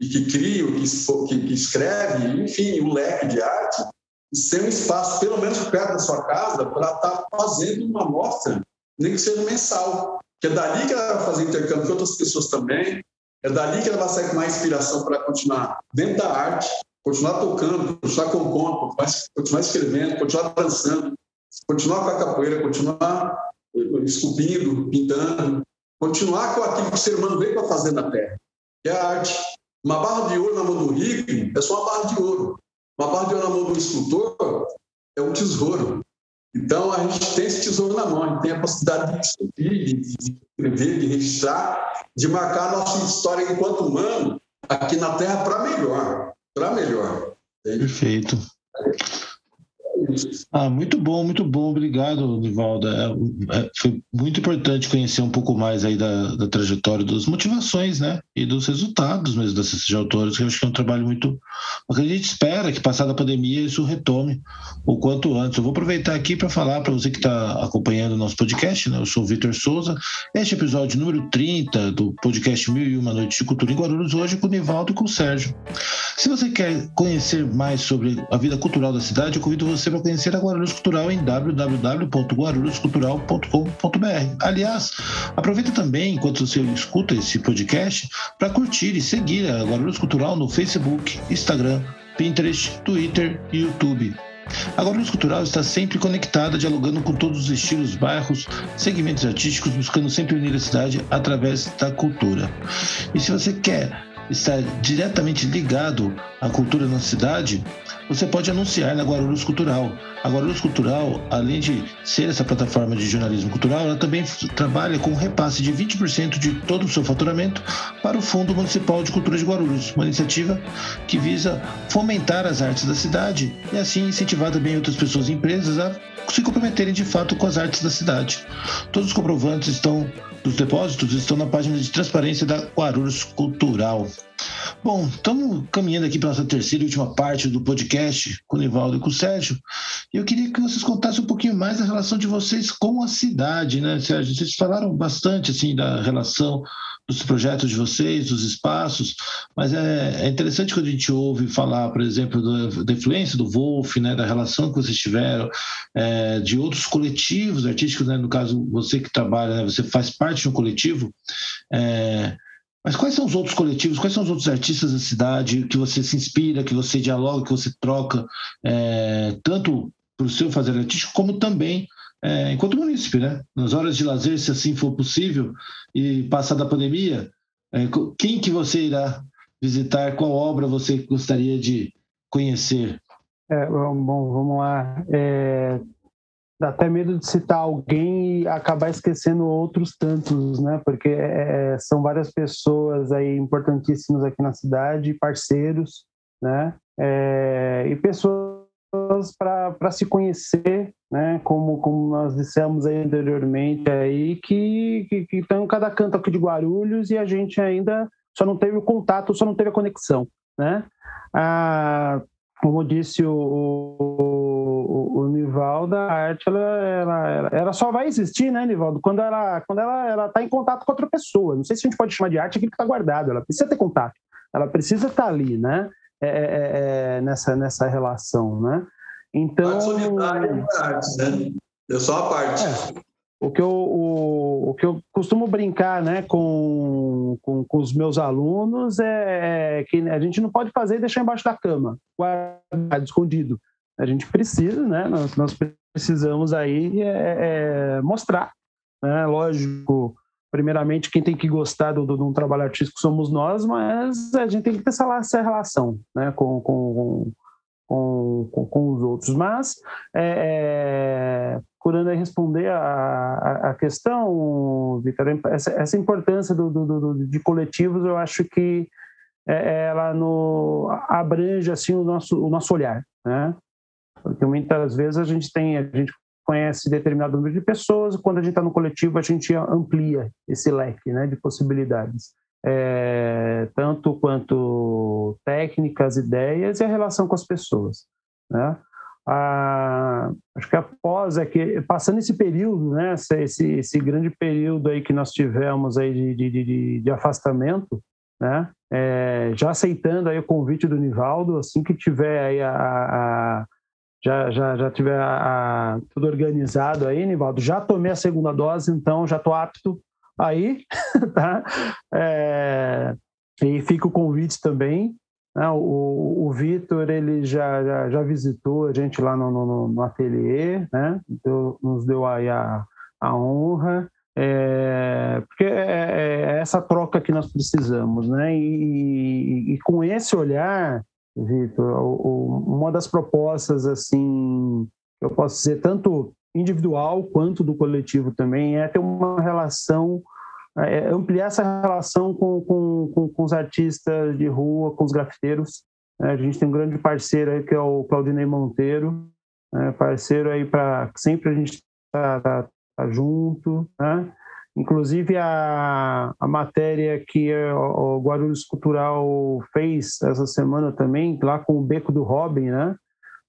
e que criam, que, que escrevem, enfim, o leque de arte, ser um espaço, pelo menos perto da sua casa, para estar tá fazendo uma mostra, nem que seja mensal. Que é dali que ela vai fazer intercâmbio com outras pessoas também, é dali que ela vai sair com mais inspiração para continuar dentro da arte continuar tocando, continuar compondo, continuar escrevendo, continuar dançando, continuar com a capoeira, continuar eh, esculpindo, pintando, continuar com aquilo que o ser humano veio para fazer na Terra, que é a arte. Uma barra de ouro na mão do rico é só uma barra de ouro. Uma barra de ouro na mão do escultor é um tesouro. Então, a gente tem esse tesouro na mão, a gente tem a possibilidade de esculpir, de escrever, de registrar, de marcar nossa história enquanto humano aqui na Terra para melhor para melhor. Perfeito. Ah, muito bom, muito bom. Obrigado, Nivaldo. É, é, foi muito importante conhecer um pouco mais aí da, da, trajetória, das motivações, né? E dos resultados mesmo da CCG Autores, que eu acho que é um trabalho muito. Porque a gente espera que, passada a pandemia, isso retome o quanto antes. Eu vou aproveitar aqui para falar para você que está acompanhando o nosso podcast, né? Eu sou o Vitor Souza. Este episódio número 30 do podcast Mil e Uma Noites de Cultura em Guarulhos, hoje com o Nivaldo e com o Sérgio. Se você quer conhecer mais sobre a vida cultural da cidade, eu convido você para conhecer a Guarulhos Cultural em www.guarulhoscultural.com.br. Aliás, aproveita também, enquanto você escuta esse podcast, para curtir e seguir a Guarulhos Cultural no Facebook, Instagram, Pinterest, Twitter e YouTube. A Guarulhos Cultural está sempre conectada, dialogando com todos os estilos, bairros, segmentos artísticos, buscando sempre unir a cidade através da cultura. E se você quer está diretamente ligado à cultura na cidade, você pode anunciar na Guarulhos Cultural. A Guarulhos Cultural, além de ser essa plataforma de jornalismo cultural, ela também trabalha com um repasse de 20% de todo o seu faturamento para o Fundo Municipal de Cultura de Guarulhos, uma iniciativa que visa fomentar as artes da cidade e assim incentivar também outras pessoas e empresas a se comprometerem de fato com as artes da cidade. Todos os comprovantes estão dos depósitos estão na página de transparência da Guarulhos Cultural. Bom, estamos caminhando aqui para a nossa terceira e última parte do podcast com o Nivaldo e com o Sérgio. E eu queria que vocês contassem um pouquinho mais da relação de vocês com a cidade, né, Sérgio? Vocês falaram bastante assim da relação dos projetos de vocês, dos espaços, mas é, é, interessante quando a gente ouve falar, por exemplo, do, da influência do Wolf, né, da relação que vocês tiveram, é, de outros coletivos artísticos, né, no caso você que trabalha, né, você faz parte de um coletivo, é, mas quais são os outros coletivos, quais são os outros artistas da cidade que você se inspira, que você dialoga, que você troca, é, tanto para o seu fazer artístico, como também é, enquanto munícipe, né? Nas horas de lazer, se assim for possível, e passada a pandemia, é, quem que você irá visitar? Qual obra você gostaria de conhecer? É, bom, vamos lá. É, dá até medo de citar alguém e acabar esquecendo outros tantos, né? Porque é, são várias pessoas aí importantíssimas aqui na cidade, parceiros, né? É, e pessoas para se conhecer, né? Como, como nós dissemos aí anteriormente aí que estão em cada canto aqui de Guarulhos e a gente ainda só não teve o contato, só não teve a conexão, né? Ah, como disse o, o, o, Nivaldo, a arte ela, ela, ela, ela, só vai existir, né, Nivaldo, quando ela quando ela ela está em contato com outra pessoa. Não sei se a gente pode chamar de arte aquilo que está guardado. Ela precisa ter contato. Ela precisa estar tá ali, né? É, é, é, é, nessa, nessa relação, né? Então... A solidária é arte, né? É só a parte. É, o que eu, o, o, que eu costumo brincar né, com, com, com, os meus alunos é que a gente não pode fazer e deixar embaixo da cama, guardado, escondido. A gente precisa, né? Nós, nós precisamos aí é, é, mostrar. Né? Lógico, primeiramente, quem tem que gostar de um trabalho artístico somos nós, mas a gente tem que ter essa, essa relação né, com, com, com, com, com os outros. Mas, é, é, procurando responder a, a, a questão, Vitor, essa, essa, importância do, do, do, de coletivos, eu acho que é, ela no, abrange assim, o, nosso, o nosso olhar. Né? Porque muitas vezes a gente tem, a gente conhece determinado número de pessoas, quando a gente está no coletivo, a gente amplia esse leque né, de possibilidades. É, tanto quanto técnicas, ideias e a relação com as pessoas. Né? Ah, acho que após, é que, passando esse período, né, esse, esse grande período aí que nós tivemos aí de, de, de, de afastamento, né, é, já aceitando aí o convite do Nivaldo, assim que tiver aí a, a já, já, já tiver a, a, tudo organizado aí, Nivaldo, já tomei a segunda dose, então já estou apto aí, tá? É, e fica o convite também. Né? O, o Vitor, ele já, já, já, visitou a gente lá no, no, no ateliê, né? Deu, nos deu aí a, a honra. É, porque é, é, é, essa troca que nós precisamos, né? E, e, e com esse olhar, Vitor, uma das propostas, assim, eu posso dizer, tanto individual quanto do coletivo também, é ter uma relação, é ampliar essa relação com, com, com, com, os artistas de rua, com os grafiteiros. A gente tem um grande parceiro aí que é o Claudinei Monteiro, né? parceiro aí para sempre a gente tá, tá, tá junto, né? Inclusive a, a matéria que o, Guarulhos Cultural fez essa semana também, lá com o Beco do Robin, né?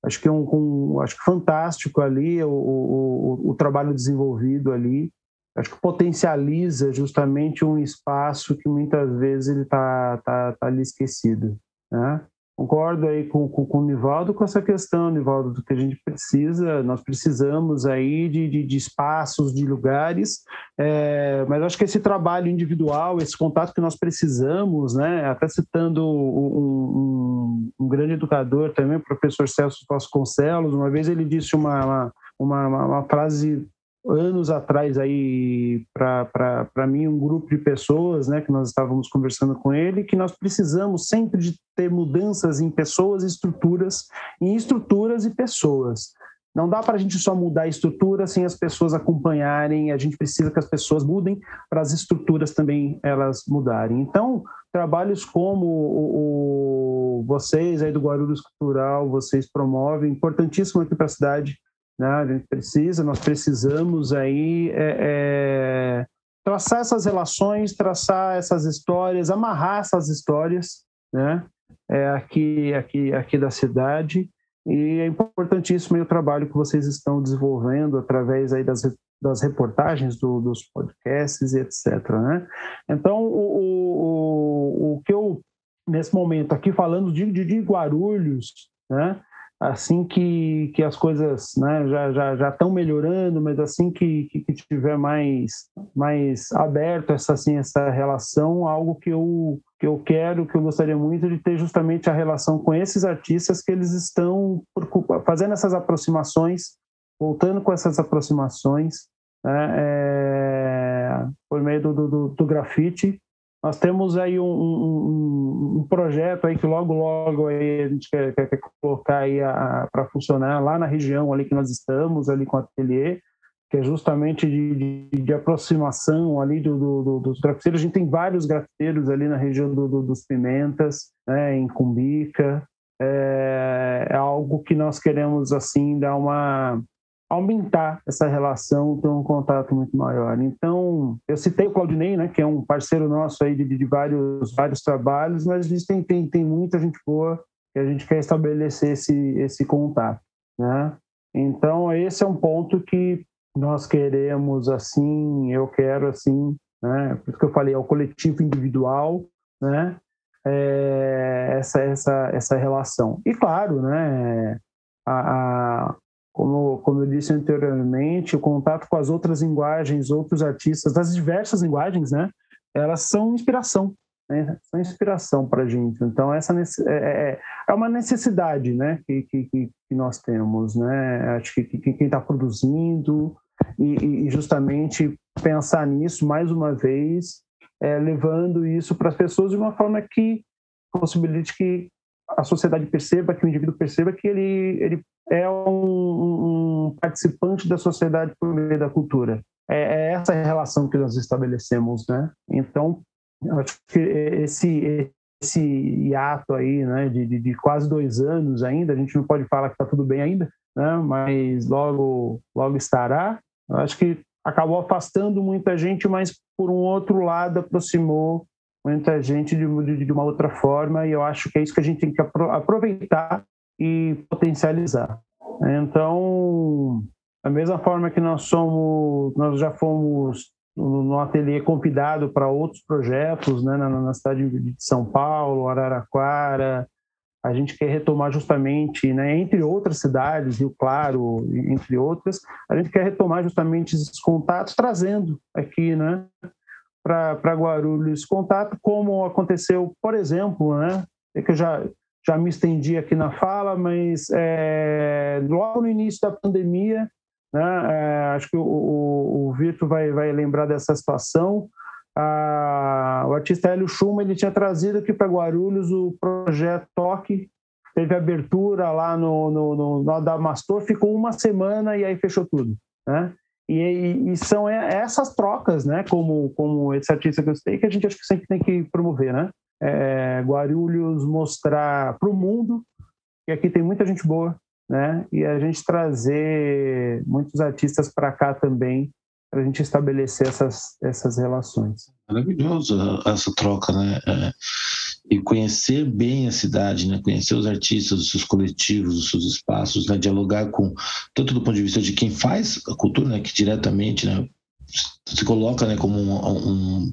Acho que é um, um acho que fantástico ali o, o, o, trabalho desenvolvido ali. Acho que potencializa justamente um espaço que muitas vezes ele está tá, tá ali esquecido, né? Concordo aí com, com, com o Nivaldo com essa questão, Nivaldo, do que a gente precisa, nós precisamos aí de, de, de espaços, de lugares, é, mas acho que esse trabalho individual, esse contato que nós precisamos, né, até citando um, um, um grande educador também, o professor Celso Vasconcelos, uma vez ele disse uma, uma, uma, uma frase anos atrás aí para mim um grupo de pessoas, né, que nós estávamos conversando com ele, que nós precisamos sempre de ter mudanças em pessoas e estruturas, em estruturas e pessoas. Não dá para a gente só mudar a estrutura sem as pessoas acompanharem. A gente precisa que as pessoas mudem para as estruturas também elas mudarem. Então, trabalhos como o, o vocês aí do Guarulhos Cultural, vocês promovem, importantíssimo aqui para a cidade né? A gente precisa, nós precisamos aí é, é, traçar essas relações, traçar essas histórias, amarrar essas histórias, né? É, aqui, aqui, aqui da cidade e é importantíssimo o trabalho que vocês estão desenvolvendo através aí das, das reportagens do, dos podcasts e etc. Né? Então, o, o, o que eu, nesse momento aqui, falando de, de, de Guarulhos, né? Assim que, que as coisas né, já já já estão melhorando, mas assim que, que, tiver mais mais aberto essa assim essa relação, algo que eu que eu quero, que eu gostaria muito de ter justamente a relação com esses artistas que eles estão fazendo essas aproximações, voltando com essas aproximações, né, é, por meio do, do, do grafite nós temos aí um, um, um, projeto aí que logo, logo aí a gente quer, quer, quer colocar aí para funcionar lá na região ali que nós estamos, ali com o ateliê, que é justamente de, de, de aproximação ali do, do, dos grafiteiros. A gente tem vários grafiteiros ali na região do, dos Pimentas, né, em Cumbica. É, é algo que nós queremos, assim, dar uma aumentar essa relação, ter um contato muito maior. Então, eu citei o Claudinei, né, que é um parceiro nosso aí de, de vários, vários trabalhos, mas a gente tem, tem, tem muita gente boa que a gente quer estabelecer esse, esse contato, né? Então, esse é um ponto que nós queremos, assim, eu quero, assim, né? Por isso que eu falei, é o coletivo individual, né? É, essa, essa, essa relação. E, claro, né? A, a, como, como eu disse anteriormente, o contato com as outras linguagens, outros artistas, das diversas linguagens, né? Elas são inspiração, né? São inspiração para a gente. Então, essa é, é, é uma necessidade, né? Que, que, que nós temos, né? Acho que, que quem está produzindo e, e, justamente pensar nisso mais uma vez, é, levando isso para as pessoas de uma forma que possibilite que a sociedade perceba, que o indivíduo perceba que ele, ele é um, um participante da sociedade por meio da cultura. É, é essa relação que nós estabelecemos, né? Então, acho que esse esse hiato aí, né, de, de, de, quase dois anos ainda, a gente não pode falar que está tudo bem ainda, né, mas logo, logo estará. Eu acho que acabou afastando muita gente, mas por um outro lado aproximou muita gente de, de uma outra forma, e eu acho que é isso que a gente tem que aproveitar e potencializar. Então, da mesma forma que nós somos, nós já fomos no ateliê convidado para outros projetos, né, na, na, cidade de São Paulo, Araraquara, a gente quer retomar justamente, né, entre outras cidades, Rio Claro, entre outras, a gente quer retomar justamente esses contatos, trazendo aqui, né, para Guarulhos contato, como aconteceu, por exemplo, né, é que eu já já me estendi aqui na fala, mas é, logo no início da pandemia, né, é, acho que o, o, o Vitor vai, vai lembrar dessa situação. A, o artista Hélio Schumann ele tinha trazido aqui para Guarulhos o projeto Toque, teve abertura lá no, no, no, no Adamastor, ficou uma semana e aí fechou tudo. Né? E, e, são essas trocas, né, como, como esse artista que eu citei, que a gente acho que sempre tem que promover, né? É, Guarulhos mostrar para o mundo que aqui tem muita gente boa, né? E a gente trazer muitos artistas para cá também, para a gente estabelecer essas, essas relações. Maravilhoso essa troca, né? É, e conhecer bem a cidade, né? Conhecer os artistas, os seus coletivos, os seus espaços, né? Dialogar com tanto do ponto de vista de quem faz a cultura, né? Que diretamente, né? Se coloca, né? Como um, um,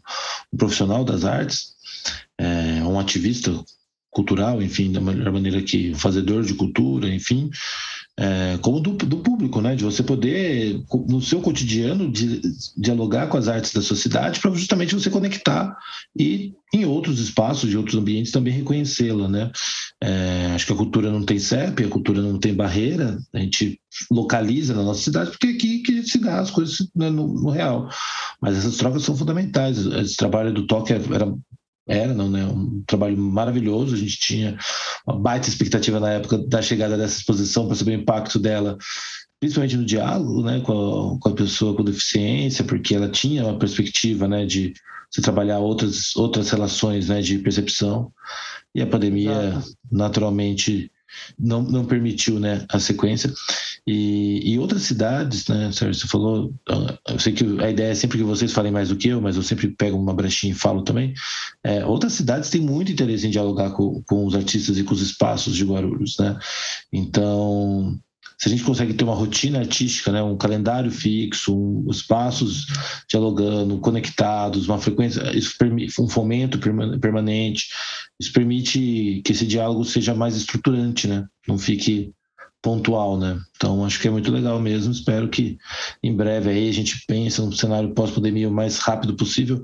um profissional das artes, é, um ativista cultural, enfim, da melhor maneira que fazedor de cultura, enfim, é, como do, do, público, né? De você poder, no seu cotidiano, de, dialogar com as artes da sua cidade para justamente você conectar e em outros espaços, de outros ambientes também reconhecê-la, né? É, acho que a cultura não tem CEP, a cultura não tem barreira, a gente localiza na nossa cidade porque é aqui que se dá as coisas né, no, no, real. Mas essas trocas são fundamentais. Esse trabalho do toque era era não, né, um trabalho maravilhoso. A gente tinha uma baita expectativa na época da chegada dessa exposição para saber o impacto dela, principalmente no diálogo né, com, a, com a pessoa com deficiência, porque ela tinha uma perspectiva né, de se trabalhar outras, outras relações né, de percepção. E a pandemia, Exato. naturalmente, não, não permitiu né, a sequência. E, e outras cidades, né, você falou, ah, eu sei que a ideia é sempre que vocês falem mais do que eu, mas eu sempre pego uma brechinha e falo também. É, outras cidades têm muito interesse em dialogar com, com os artistas e com os espaços de Guarulhos, né? Então, se a gente consegue ter uma rotina artística, né, um calendário fixo, um, espaços dialogando, conectados, uma frequência, isso permite, um fomento permanente, isso permite que esse diálogo seja mais estruturante, né, não fique pontual, né? Então acho que é muito legal mesmo. Espero que em breve aí a gente pense num cenário pós-pandemia o mais rápido possível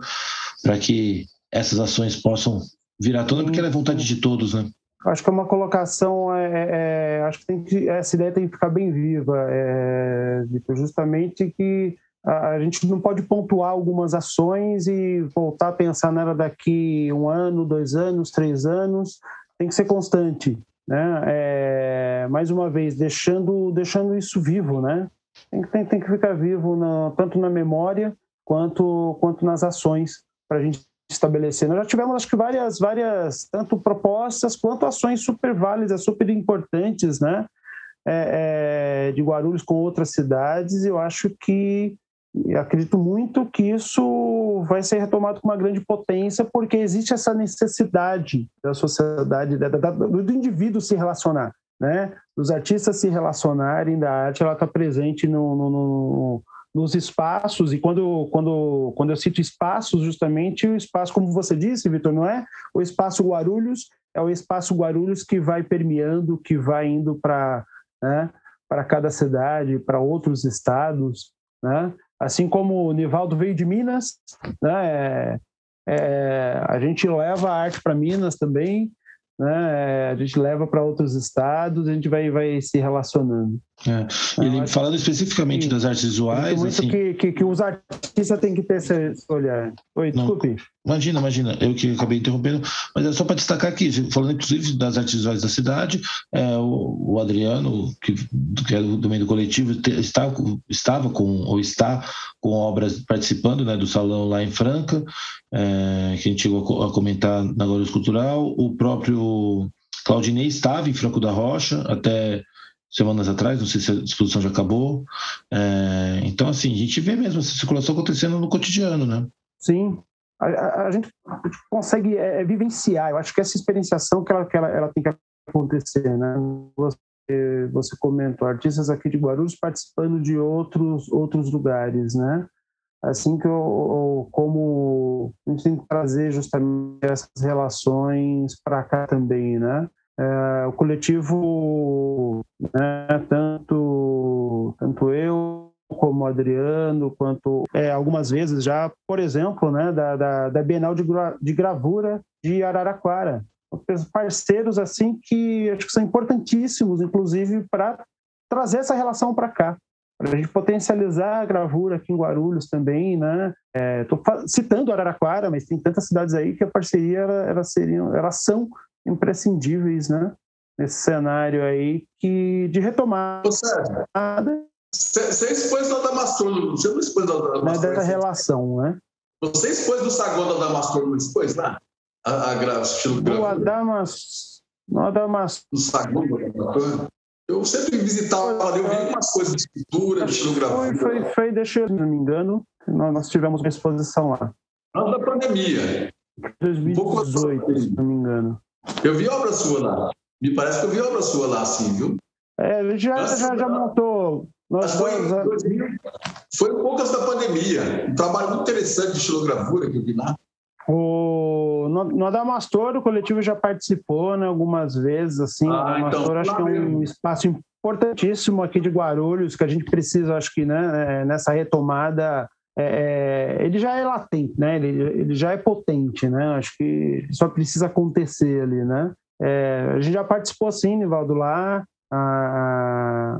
para que essas ações possam virar toda, porque ela é vontade de todos, né? Acho que é uma colocação, é, é, é, acho que, tem que essa ideia tem que ficar bem viva, é, justamente que a, gente não pode pontuar algumas ações e voltar a pensar nela daqui um ano, dois anos, três anos, tem que ser constante, né? É, mais uma vez, deixando, deixando isso vivo, né? Tem, tem, tem que ficar vivo na, tanto na memória quanto, quanto nas ações para a gente estabelecer. Nós já tivemos, acho que, várias, várias tanto propostas quanto ações super válidas, super importantes, né? É, é, de Guarulhos com outras cidades. Eu acho que, acredito muito que isso vai ser retomado com uma grande potência, porque existe essa necessidade da sociedade, da, da, do indivíduo se relacionar, né? Dos artistas se relacionarem, da arte, ela está presente no, no, no nos espaços, e quando, quando, quando eu cito espaços, justamente o espaço, como você disse, Vitor, não é o espaço Guarulhos, é o espaço Guarulhos que vai permeando, que vai indo para né, cada cidade, para outros estados, né? Assim como o Nivaldo veio de Minas, né? É, é, a gente leva a arte para Minas também, né? A gente leva para outros estados, a gente vai, vai se relacionando. É. Ele, falando especificamente das artes visuais. Muito assim... que, que, que, os artistas têm que ter esse olhar. Oi, desculpe. Não, imagina, imagina, eu que acabei interrompendo, mas é só para destacar aqui, falando inclusive das artes visuais da cidade, é, o, o, Adriano, que, que é do meio do coletivo, está, estava com, ou está com obras participando né, do salão lá em Franca, é, que a gente chegou a comentar na Glória Cultural, o próprio Claudinei estava em Franco da Rocha até semanas atrás, não sei se a exposição já acabou. É, então, assim, a gente vê mesmo essa circulação acontecendo no cotidiano, né? Sim. A, a, a gente consegue é, é, vivenciar, eu acho que essa experienciação que ela, que ela, ela tem que acontecer, né? Você, você comentou, artistas aqui de Guarulhos participando de outros, outros lugares, né? Assim que eu, como a gente tem que trazer justamente essas relações para cá também, né? É, o coletivo, né, tanto, tanto eu como o Adriano, quanto é, algumas vezes já, por exemplo, né, da, da, da Bienal de, de Gravura de Araraquara. Parceiros assim que acho que são importantíssimos, inclusive, para trazer essa relação para cá, para a gente potencializar a gravura aqui em Guarulhos também, né? Estou é, citando Araraquara, mas tem tantas cidades aí que a parceria elas seriam, elas são imprescindíveis, né? Nesse cenário aí que de retomada. Você expôs da Damastor, você não expôs da Damastor? Mas dessa relação, né? Você expôs do saguão da Damastor, não expôs lá? A, a gra, estilo Adamas... No Adamas... No saguão da Damastor? Eu sempre visitava ali, eu vi algumas coisas de escultura, de estilografia. Foi, foi, foi, deixa eu, se não me engano, nós tivemos uma exposição lá. Antes da pandemia. 2018, um se não me engano. Eu vi obra sua lá. Me parece que eu vi obra sua lá, sim, viu? É, já, já, já montou. Nós foi, foi um pouco antes da pandemia. Um trabalho muito interessante de estilogravura que eu vi lá. O, no, no Adamastor, o coletivo já participou né, algumas vezes. Assim, ah, o Adamastor então, acho que é um espaço importantíssimo aqui de Guarulhos, que a gente precisa, acho que né, é, nessa retomada é, é, ele já é latente, né? Ele, ele, já é potente, né? Acho que só precisa acontecer ali, né? É, a gente já participou sim, Nivaldo, lá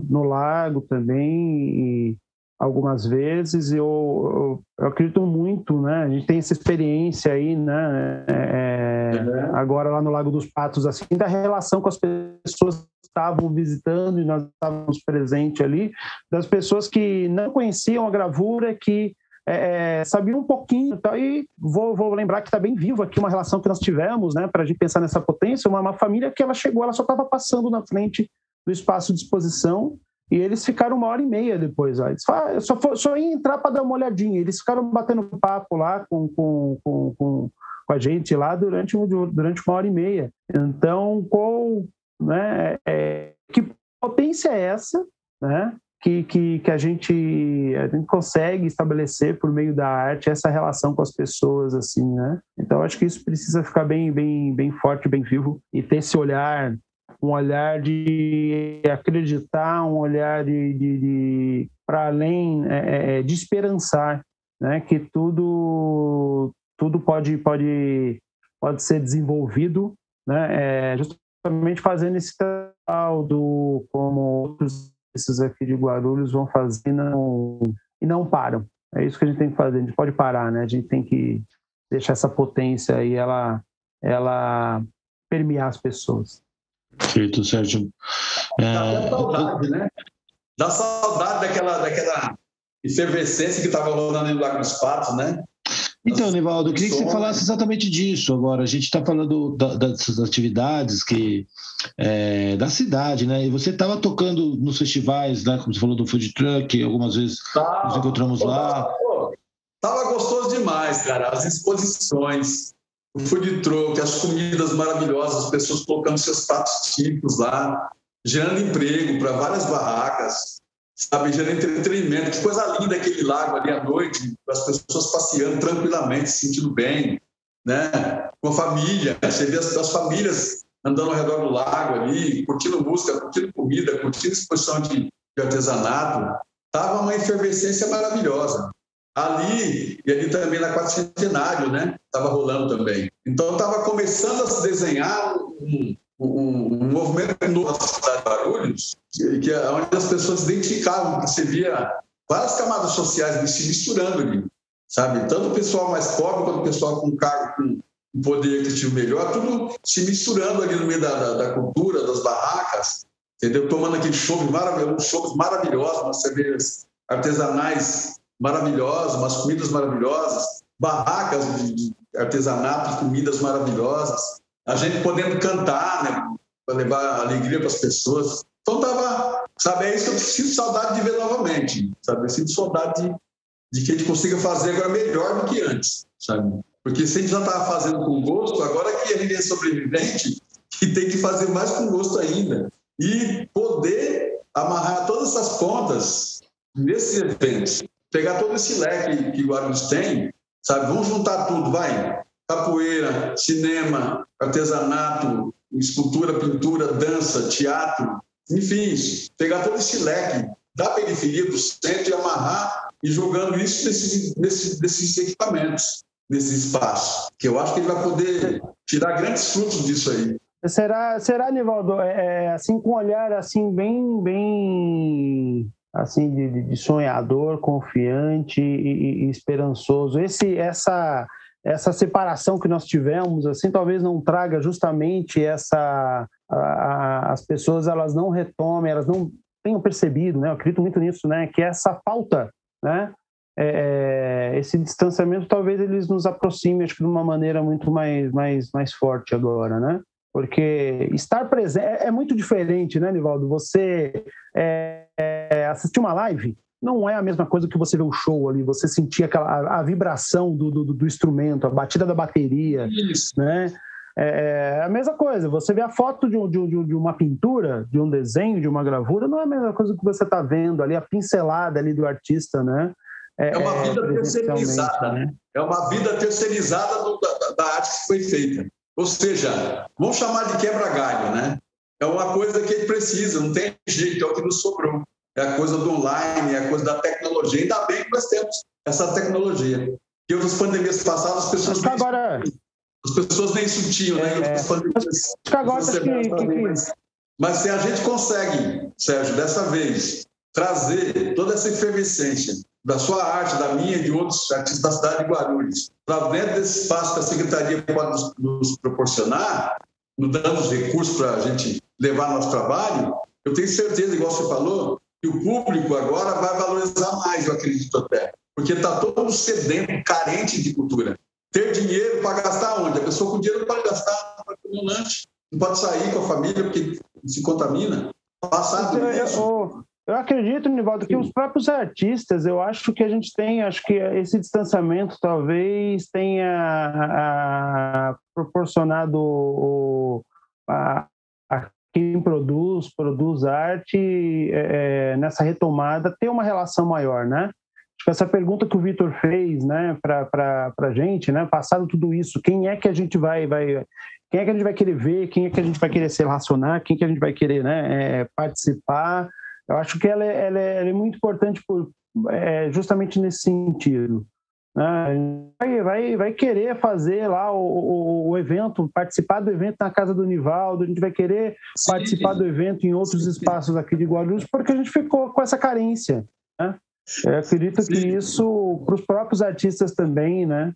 no Lago também, algumas vezes. Eu, eu, eu, acredito muito, né? A gente tem essa experiência aí, né? É, uhum. Agora lá no Lago dos Patos, assim, da relação com as pessoas que estavam visitando e nós estávamos presentes ali, das pessoas que não conheciam a gravura, que é, é, sabia um pouquinho tá, e vou, vou lembrar que está bem vivo aqui uma relação que nós tivemos, né, para a gente pensar nessa potência, uma, uma, família que ela chegou, ela só estava passando na frente do espaço de exposição e eles ficaram uma hora e meia depois. Ó. Eles falaram, só, for, só ia entrar para dar uma olhadinha. Eles ficaram batendo papo lá com, com, com, com, a gente lá durante, durante uma hora e meia. Então, qual, né, é, que potência é essa, né? que, que, que a, gente, a gente consegue estabelecer por meio da arte essa relação com as pessoas, assim, né? Então, acho que isso precisa ficar bem, bem, bem forte, bem vivo e ter esse olhar, um olhar de acreditar, um olhar de, de, de para além é, é, é, de esperançar, né? Que tudo, tudo pode, pode, pode ser desenvolvido, né? É, justamente fazendo esse tal do como outros esses aqui de Guarulhos vão fazer não, e não param. É isso que a gente tem que fazer. A gente pode parar, né? A gente tem que deixar essa potência aí, ela, ela permear as pessoas. Perfeito, Sérgio. É... Dá saudade, né? Dá saudade daquela, daquela efervescência que estava rolando no Lago dos Patos, né? Então, Nivaldo, eu queria que você falasse exatamente disso agora. A gente está falando da, dessas atividades que é, da cidade, né? E você estava tocando nos festivais, né? Como você falou do food truck, algumas vezes tá, nos encontramos pô, lá. Pô, tava gostoso demais, cara. As exposições, o food truck, as comidas maravilhosas, as pessoas colocando seus pratos típicos lá, gerando emprego para várias barracas sabe, gerando entretenimento. Que coisa linda aquele lago ali à noite, as pessoas passeando tranquilamente, se sentindo bem, né? Com a família, você vê as, as famílias andando ao redor do lago ali, curtindo música, curtindo comida, curtindo exposição de, de artesanato. Tava uma efervescência maravilhosa. Ali, e ali também na Quatrocentenário, né? Estava rolando também. Então, estava começando a se desenhar um, um, um movimento novo na cidade de Barulhos, que, que é onde as pessoas se identificavam, que você via várias camadas sociais se misturando ali, sabe? Tanto o pessoal mais pobre quanto o pessoal com cargo, com poder aquisitivo melhor, tudo se misturando ali no meio da, da, da cultura, das barracas, entendeu? Tomando aqueles shows maravilhosos, shows maravilhosos, umas cervejas artesanais maravilhosas, umas comidas maravilhosas, barracas de artesanato, comidas maravilhosas a gente podendo cantar, né, para levar alegria para as pessoas. Então tava, sabe, é isso que eu sinto saudade de ver novamente, sabe? Eu sinto saudade de, de que a gente consiga fazer agora melhor do que antes, sabe? Porque se a gente já estava fazendo com gosto, agora que a gente é sobrevivente, que tem que fazer mais com gosto ainda. E poder amarrar todas essas pontas nesses eventos, pegar todo esse leque que o Guarulhos tem, sabe? Vamos juntar tudo, vai capoeira, cinema, artesanato, escultura, pintura, dança, teatro, enfim, pegar todo esse leque da periferia do centro e amarrar e jogando isso nesses, nesses, nesses equipamentos, nesse espaço, que eu acho que ele vai poder tirar grandes frutos disso aí. Será, será Nivaldo, é, é assim com um olhar assim bem, bem assim de, de sonhador, confiante e, e esperançoso. Esse, essa essa separação que nós tivemos, assim, talvez não traga justamente essa a, a, as pessoas elas não retomem, elas não tenham percebido, né? Eu acredito muito nisso, né? Que essa falta, né? É, é, esse distanciamento talvez eles nos aproxime, acho que de uma maneira muito mais mais mais forte agora, né? Porque estar presente é, é muito diferente, né, Nivaldo? Você é, é, assistir uma live não é a mesma coisa que você ver o show ali, você sentir aquela, a, a vibração do, do, do, instrumento, a batida da bateria, Isso. né? É, é a mesma coisa, você vê a foto de, um, de, de, uma pintura, de um desenho, de uma gravura, não é a mesma coisa que você está vendo ali, a pincelada ali do artista, né? É, é uma vida é, terceirizada, né? É uma vida terceirizada do, da, da, arte que foi feita. Ou seja, vamos chamar de quebra-galho, né? É uma coisa que ele precisa, não tem jeito, é o que nos sobrou. É a coisa do online, é a coisa da tecnologia. Ainda bem que nós temos essa tecnologia. Que outras pandemias passadas, as pessoas. Acho agora, as pessoas nem sentiam, né? É, acho que agora acho que, que, que... Mas se a gente consegue, Sérgio, dessa vez, trazer toda essa efervescência da sua arte, da minha e de outros artistas da cidade de Guarulhos, para dentro desse espaço que a Secretaria pode nos, nos proporcionar, nos dando os recursos para a gente levar nosso trabalho, eu tenho certeza, igual você falou, que o público agora vai valorizar mais, eu acredito até, porque está todo sedento, carente de cultura ter dinheiro para gastar onde? A pessoa com dinheiro pode gastar para comer um lanche, não pode sair com a família porque se contamina. Passado eu, eu acredito, Nivaldo, que os próprios artistas, eu acho que a gente tem, acho que esse distanciamento talvez tenha a, proporcionado o, a, a, quem produz, produz arte é, é nessa retomada ter uma relação maior, né? Acho que essa pergunta que o Vitor fez, né, para a gente, né, passado tudo isso, quem é que a gente vai, vai, quem é que a gente vai querer ver, quem é que a gente vai querer se relacionar, quem que a gente vai querer, né, é, participar? Eu acho que ela é, ela é, ela é muito importante por, é, justamente nesse sentido. Né? Vai, vai, vai querer fazer lá o, o, o, evento, participar do evento na casa do Nivaldo, a gente vai querer Sim. participar do evento em outros Sim. espaços aqui de Guarulhos, porque a gente ficou com essa carência. Né? Eu acredito Sim. que isso, para os próprios artistas também, né?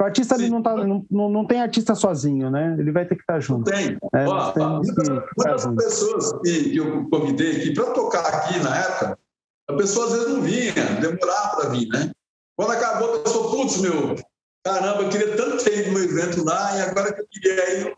O artista ele não, tá, não, não tem artista sozinho, né? Ele vai ter que estar tá junto. Tem. É, Ó, muitas, muitas pessoas que eu convidei aqui para tocar aqui na época, a pessoa às vezes não vinha, demorava para vir, né? Quando acabou, a pessoa, putz, meu, caramba, eu queria tanto ter ido no evento lá e agora que eu queria ir,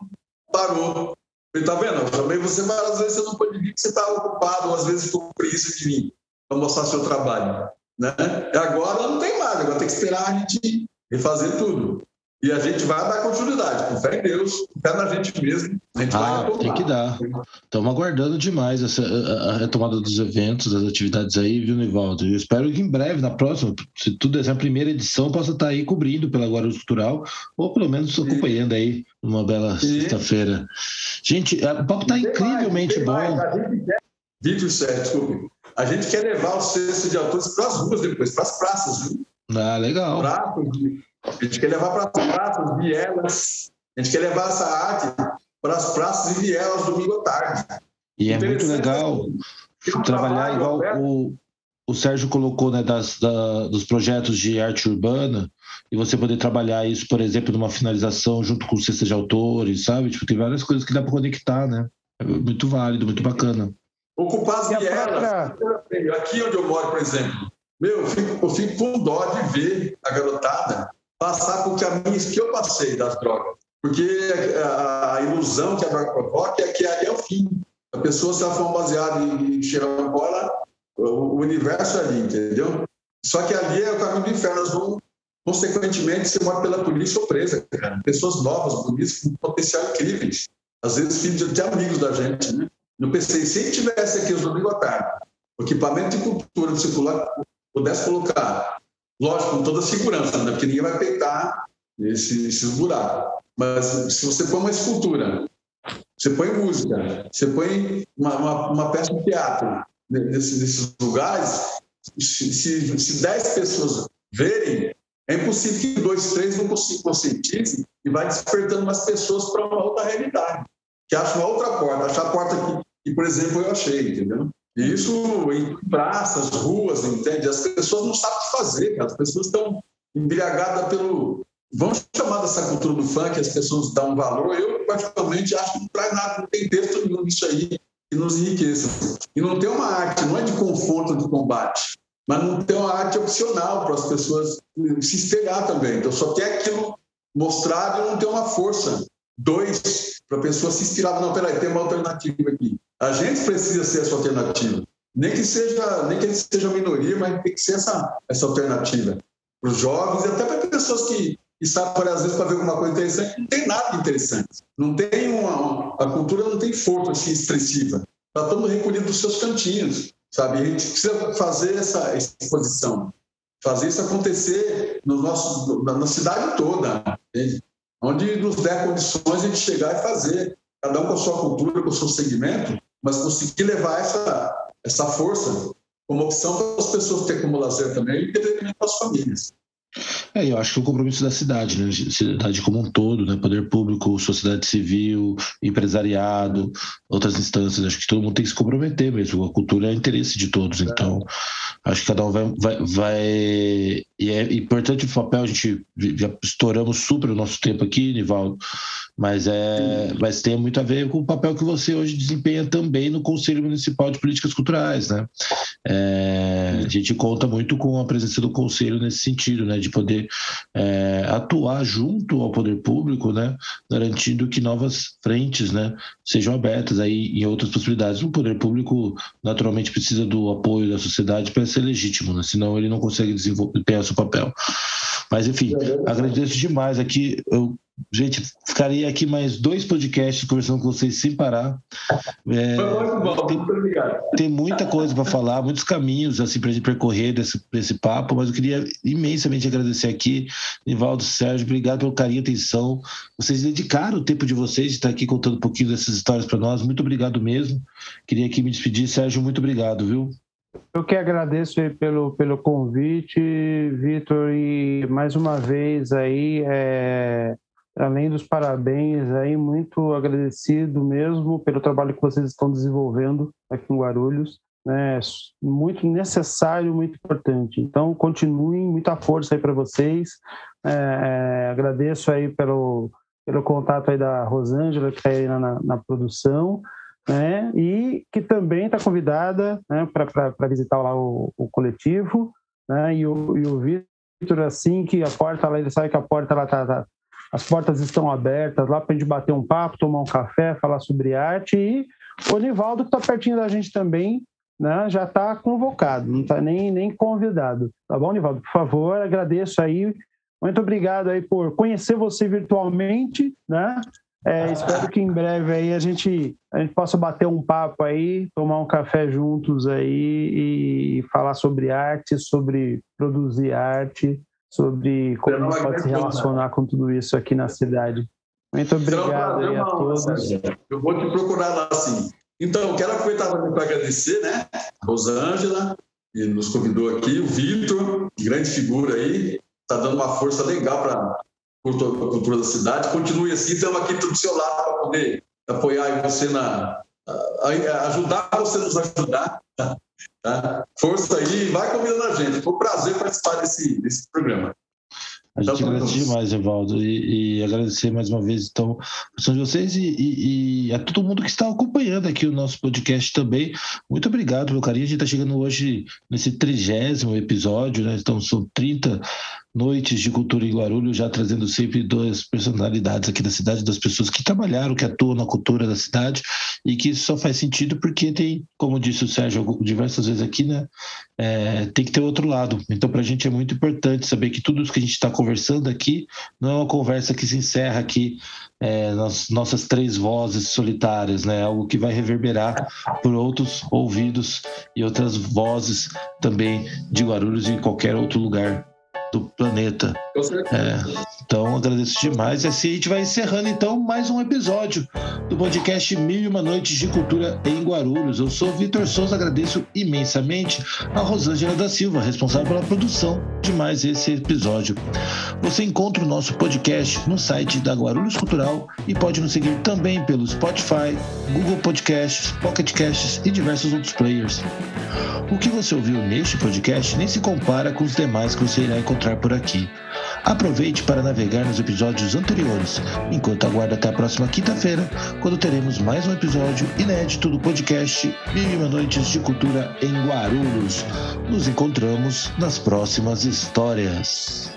parou. Falei, tá vendo? Eu você, mas às vezes você não pode vir porque você está ocupado, ou às vezes por preguiça de vir para mostrar seu trabalho. Né? E agora não tem mais, agora tem que esperar a gente refazer tudo. E a gente vai dar continuidade, com fé em Deus, com fé na gente mesmo. A gente ah, vai tem que dar. Estamos aguardando demais essa, a retomada dos eventos, das atividades aí, viu, Nivaldo? Eu espero que em breve, na próxima, se tudo é a primeira edição, possa estar aí cobrindo pela Guarulhos Cultural, ou pelo menos acompanhando aí uma bela sexta-feira. Gente, o papo está incrivelmente mais, bom. Vitor Sérgio, desculpe. A gente quer levar o cesto de autores para as ruas depois, para as praças, viu? Ah, legal. Praças, a gente quer levar para as praças, vielas. A gente quer levar essa arte para as praças e vielas domingo à tarde. E é muito legal trabalhar igual o, o Sérgio colocou, né, das, da, dos projetos de arte urbana, e você poder trabalhar isso, por exemplo, numa finalização junto com cesta de autores, sabe? Tipo, tem várias coisas que dá para conectar, né? É muito válido, muito bacana. Ocupar as vielas. Própria... Aqui onde eu moro, por exemplo, meu, eu fico, eu fico com dó de ver a garotada passar por caminhos que eu passei das drogas. Porque a, a ilusão que a droga provoca é que ali é o fim. A pessoa se for baseada em bola, o universo é ali, entendeu? Só que ali é o caminho do inferno. Nós vamos, consequentemente, ser mortos pela polícia ou presa. Cara. Pessoas novas, bonitas, com potencial incríveis. Às vezes, filhos de amigos da gente, né? Eu pensei, se tivesse aqui os domingos à tarde, o equipamento de cultura circular pudesse colocar, lógico, com toda a segurança, né? porque ninguém vai peitar esse, esses buracos. Mas se você põe uma escultura, você põe música, você põe uma, uma, uma peça de teatro nesses, nesses lugares, se, se, se dez pessoas verem, é impossível que dois, três não conscientizem e vai despertando mais pessoas para uma outra realidade, que acha uma outra porta, achar a porta que que, por exemplo, eu achei, entendeu? E isso em praças, ruas, entende? As pessoas não sabem o que fazer, as pessoas estão embriagadas pelo. Vamos chamar dessa cultura do funk, as pessoas dão valor. Eu, particularmente, acho que não traz nada, não tem texto nenhum nisso aí que nos enriqueça. E não tem uma arte, não é de confronto, de combate, mas não tem uma arte opcional para as pessoas se espelhar também. Então, só tem aquilo mostrado e não tem uma força dois, para a pessoa se inspirar. Não, peraí, tem uma alternativa aqui. A gente precisa ser essa alternativa. Nem que seja, nem que seja minoria, mas tem que ser essa, essa alternativa. Para os jovens e até para pessoas que, que sabem, às vezes, para ver alguma coisa interessante, não tem nada interessante. Não tem uma, a cultura não tem força assim, expressiva. Está todo recolhido dos seus cantinhos, sabe? A gente precisa fazer essa exposição, fazer isso acontecer no nosso, na, cidade toda, entende? onde nos der condições de chegar e fazer, cada um com a sua cultura, com o seu segmento, mas conseguir levar essa, essa força como opção para as pessoas ter como lazer também e para as famílias. É, eu acho que é um compromisso da cidade, né? Cidade como um todo, né? Poder público, sociedade civil, empresariado, outras instâncias. Acho que todo mundo tem que se comprometer mesmo. A cultura é interesse de todos. Então, acho que cada um vai. vai, vai... E é importante o papel, a gente já estouramos super o nosso tempo aqui, Nivaldo, mas, é, mas tem muito a ver com o papel que você hoje desempenha também no Conselho Municipal de Políticas Culturais, né? É, a gente conta muito com a presença do Conselho nesse sentido, né? De poder é, atuar junto ao poder público, né, garantindo que novas frentes né, sejam abertas aí em outras possibilidades. O poder público naturalmente precisa do apoio da sociedade para ser legítimo, né, senão ele não consegue desempenhar seu papel. Mas enfim, agradeço demais aqui. Eu Gente, ficaria aqui mais dois podcasts conversando com vocês sem parar. É, tem, tem, muita coisa para falar, muitos caminhos assim para a gente percorrer desse, desse papo, mas eu queria imensamente agradecer aqui, Nivaldo Sérgio, obrigado pelo carinho e atenção. Vocês dedicaram o tempo de vocês de estar aqui contando um pouquinho dessas histórias para nós. Muito obrigado mesmo. Queria aqui me despedir, Sérgio, muito obrigado, viu? Eu que agradeço pelo, pelo convite, Vitor, e mais uma vez aí é, além dos parabéns, aí muito agradecido mesmo pelo trabalho que vocês estão desenvolvendo aqui em Guarulhos, né? Muito necessário, muito importante. Então, continuem, muita força aí para vocês. É, é, agradeço aí pelo, pelo contato aí da Rosângela, que está aí na, na, produção, né? E que também está convidada né, para visitar lá o, o coletivo, né? E o, e o Vitor, assim que a porta lá, ele sabe que a porta está tá, as portas estão abertas lá para a gente bater um papo, tomar um café, falar sobre arte. E o Nivaldo, que está pertinho da gente também, né, já está convocado, não está nem, nem convidado. Tá bom, Nivaldo? Por favor, agradeço aí. Muito obrigado aí por conhecer você virtualmente, né? É, espero que em breve aí a gente, a gente possa bater um papo aí, tomar um café juntos aí e falar sobre arte, sobre produzir arte sobre como a gente pode se relacionar com tudo isso aqui na cidade. Muito obrigado aí a todos. Eu vou te procurar lá sim. Então, quero aproveitar também para agradecer, né? A Rosângela, que nos convidou aqui, o Vitor, grande figura aí, está dando uma força legal para a cultura da cidade. Continue assim, estamos aqui do seu lado para poder apoiar você na. ajudar você a nos ajudar. Tá? Força aí, vai convidando a gente. Foi um prazer participar desse, desse programa. A gente então, agradece demais, Evaldo, e, e, agradecer mais uma vez, então, a de vocês e, e, e, a todo mundo que está acompanhando aqui o nosso podcast também. Muito obrigado pelo carinho. A gente está chegando hoje nesse trigésimo episódio, né? Então, são 30 noites de cultura em Guarulhos, já trazendo sempre duas personalidades aqui da cidade, das pessoas que trabalharam, que atuam na cultura da cidade, e que isso só faz sentido porque tem, como disse o Sérgio diversas vezes aqui, né? É, tem que ter outro lado. Então, para a gente é muito importante saber que tudo isso que a gente está conversando aqui não é uma conversa que se encerra aqui é, nas nossas três vozes solitárias, né? Algo que vai reverberar por outros ouvidos e outras vozes também de Guarulhos e em qualquer outro lugar do planeta. É, então agradeço demais. E assim a gente vai encerrando então mais um episódio do podcast Mil e Uma Noites de Cultura em Guarulhos. Eu sou Vitor Souza, agradeço imensamente a Rosângela da Silva, responsável pela produção de mais esse episódio. Você encontra o nosso podcast no site da Guarulhos Cultural e pode nos seguir também pelo Spotify, Google Podcasts, Pocket Casts e diversos outros players. O que você ouviu neste podcast nem se compara com os demais que você irá encontrar por aqui. Aproveite para navegar nos episódios anteriores, enquanto aguarda até a próxima quinta-feira, quando teremos mais um episódio inédito do podcast Mil e Uma Noites de Cultura em Guarulhos. Nos encontramos nas próximas histórias.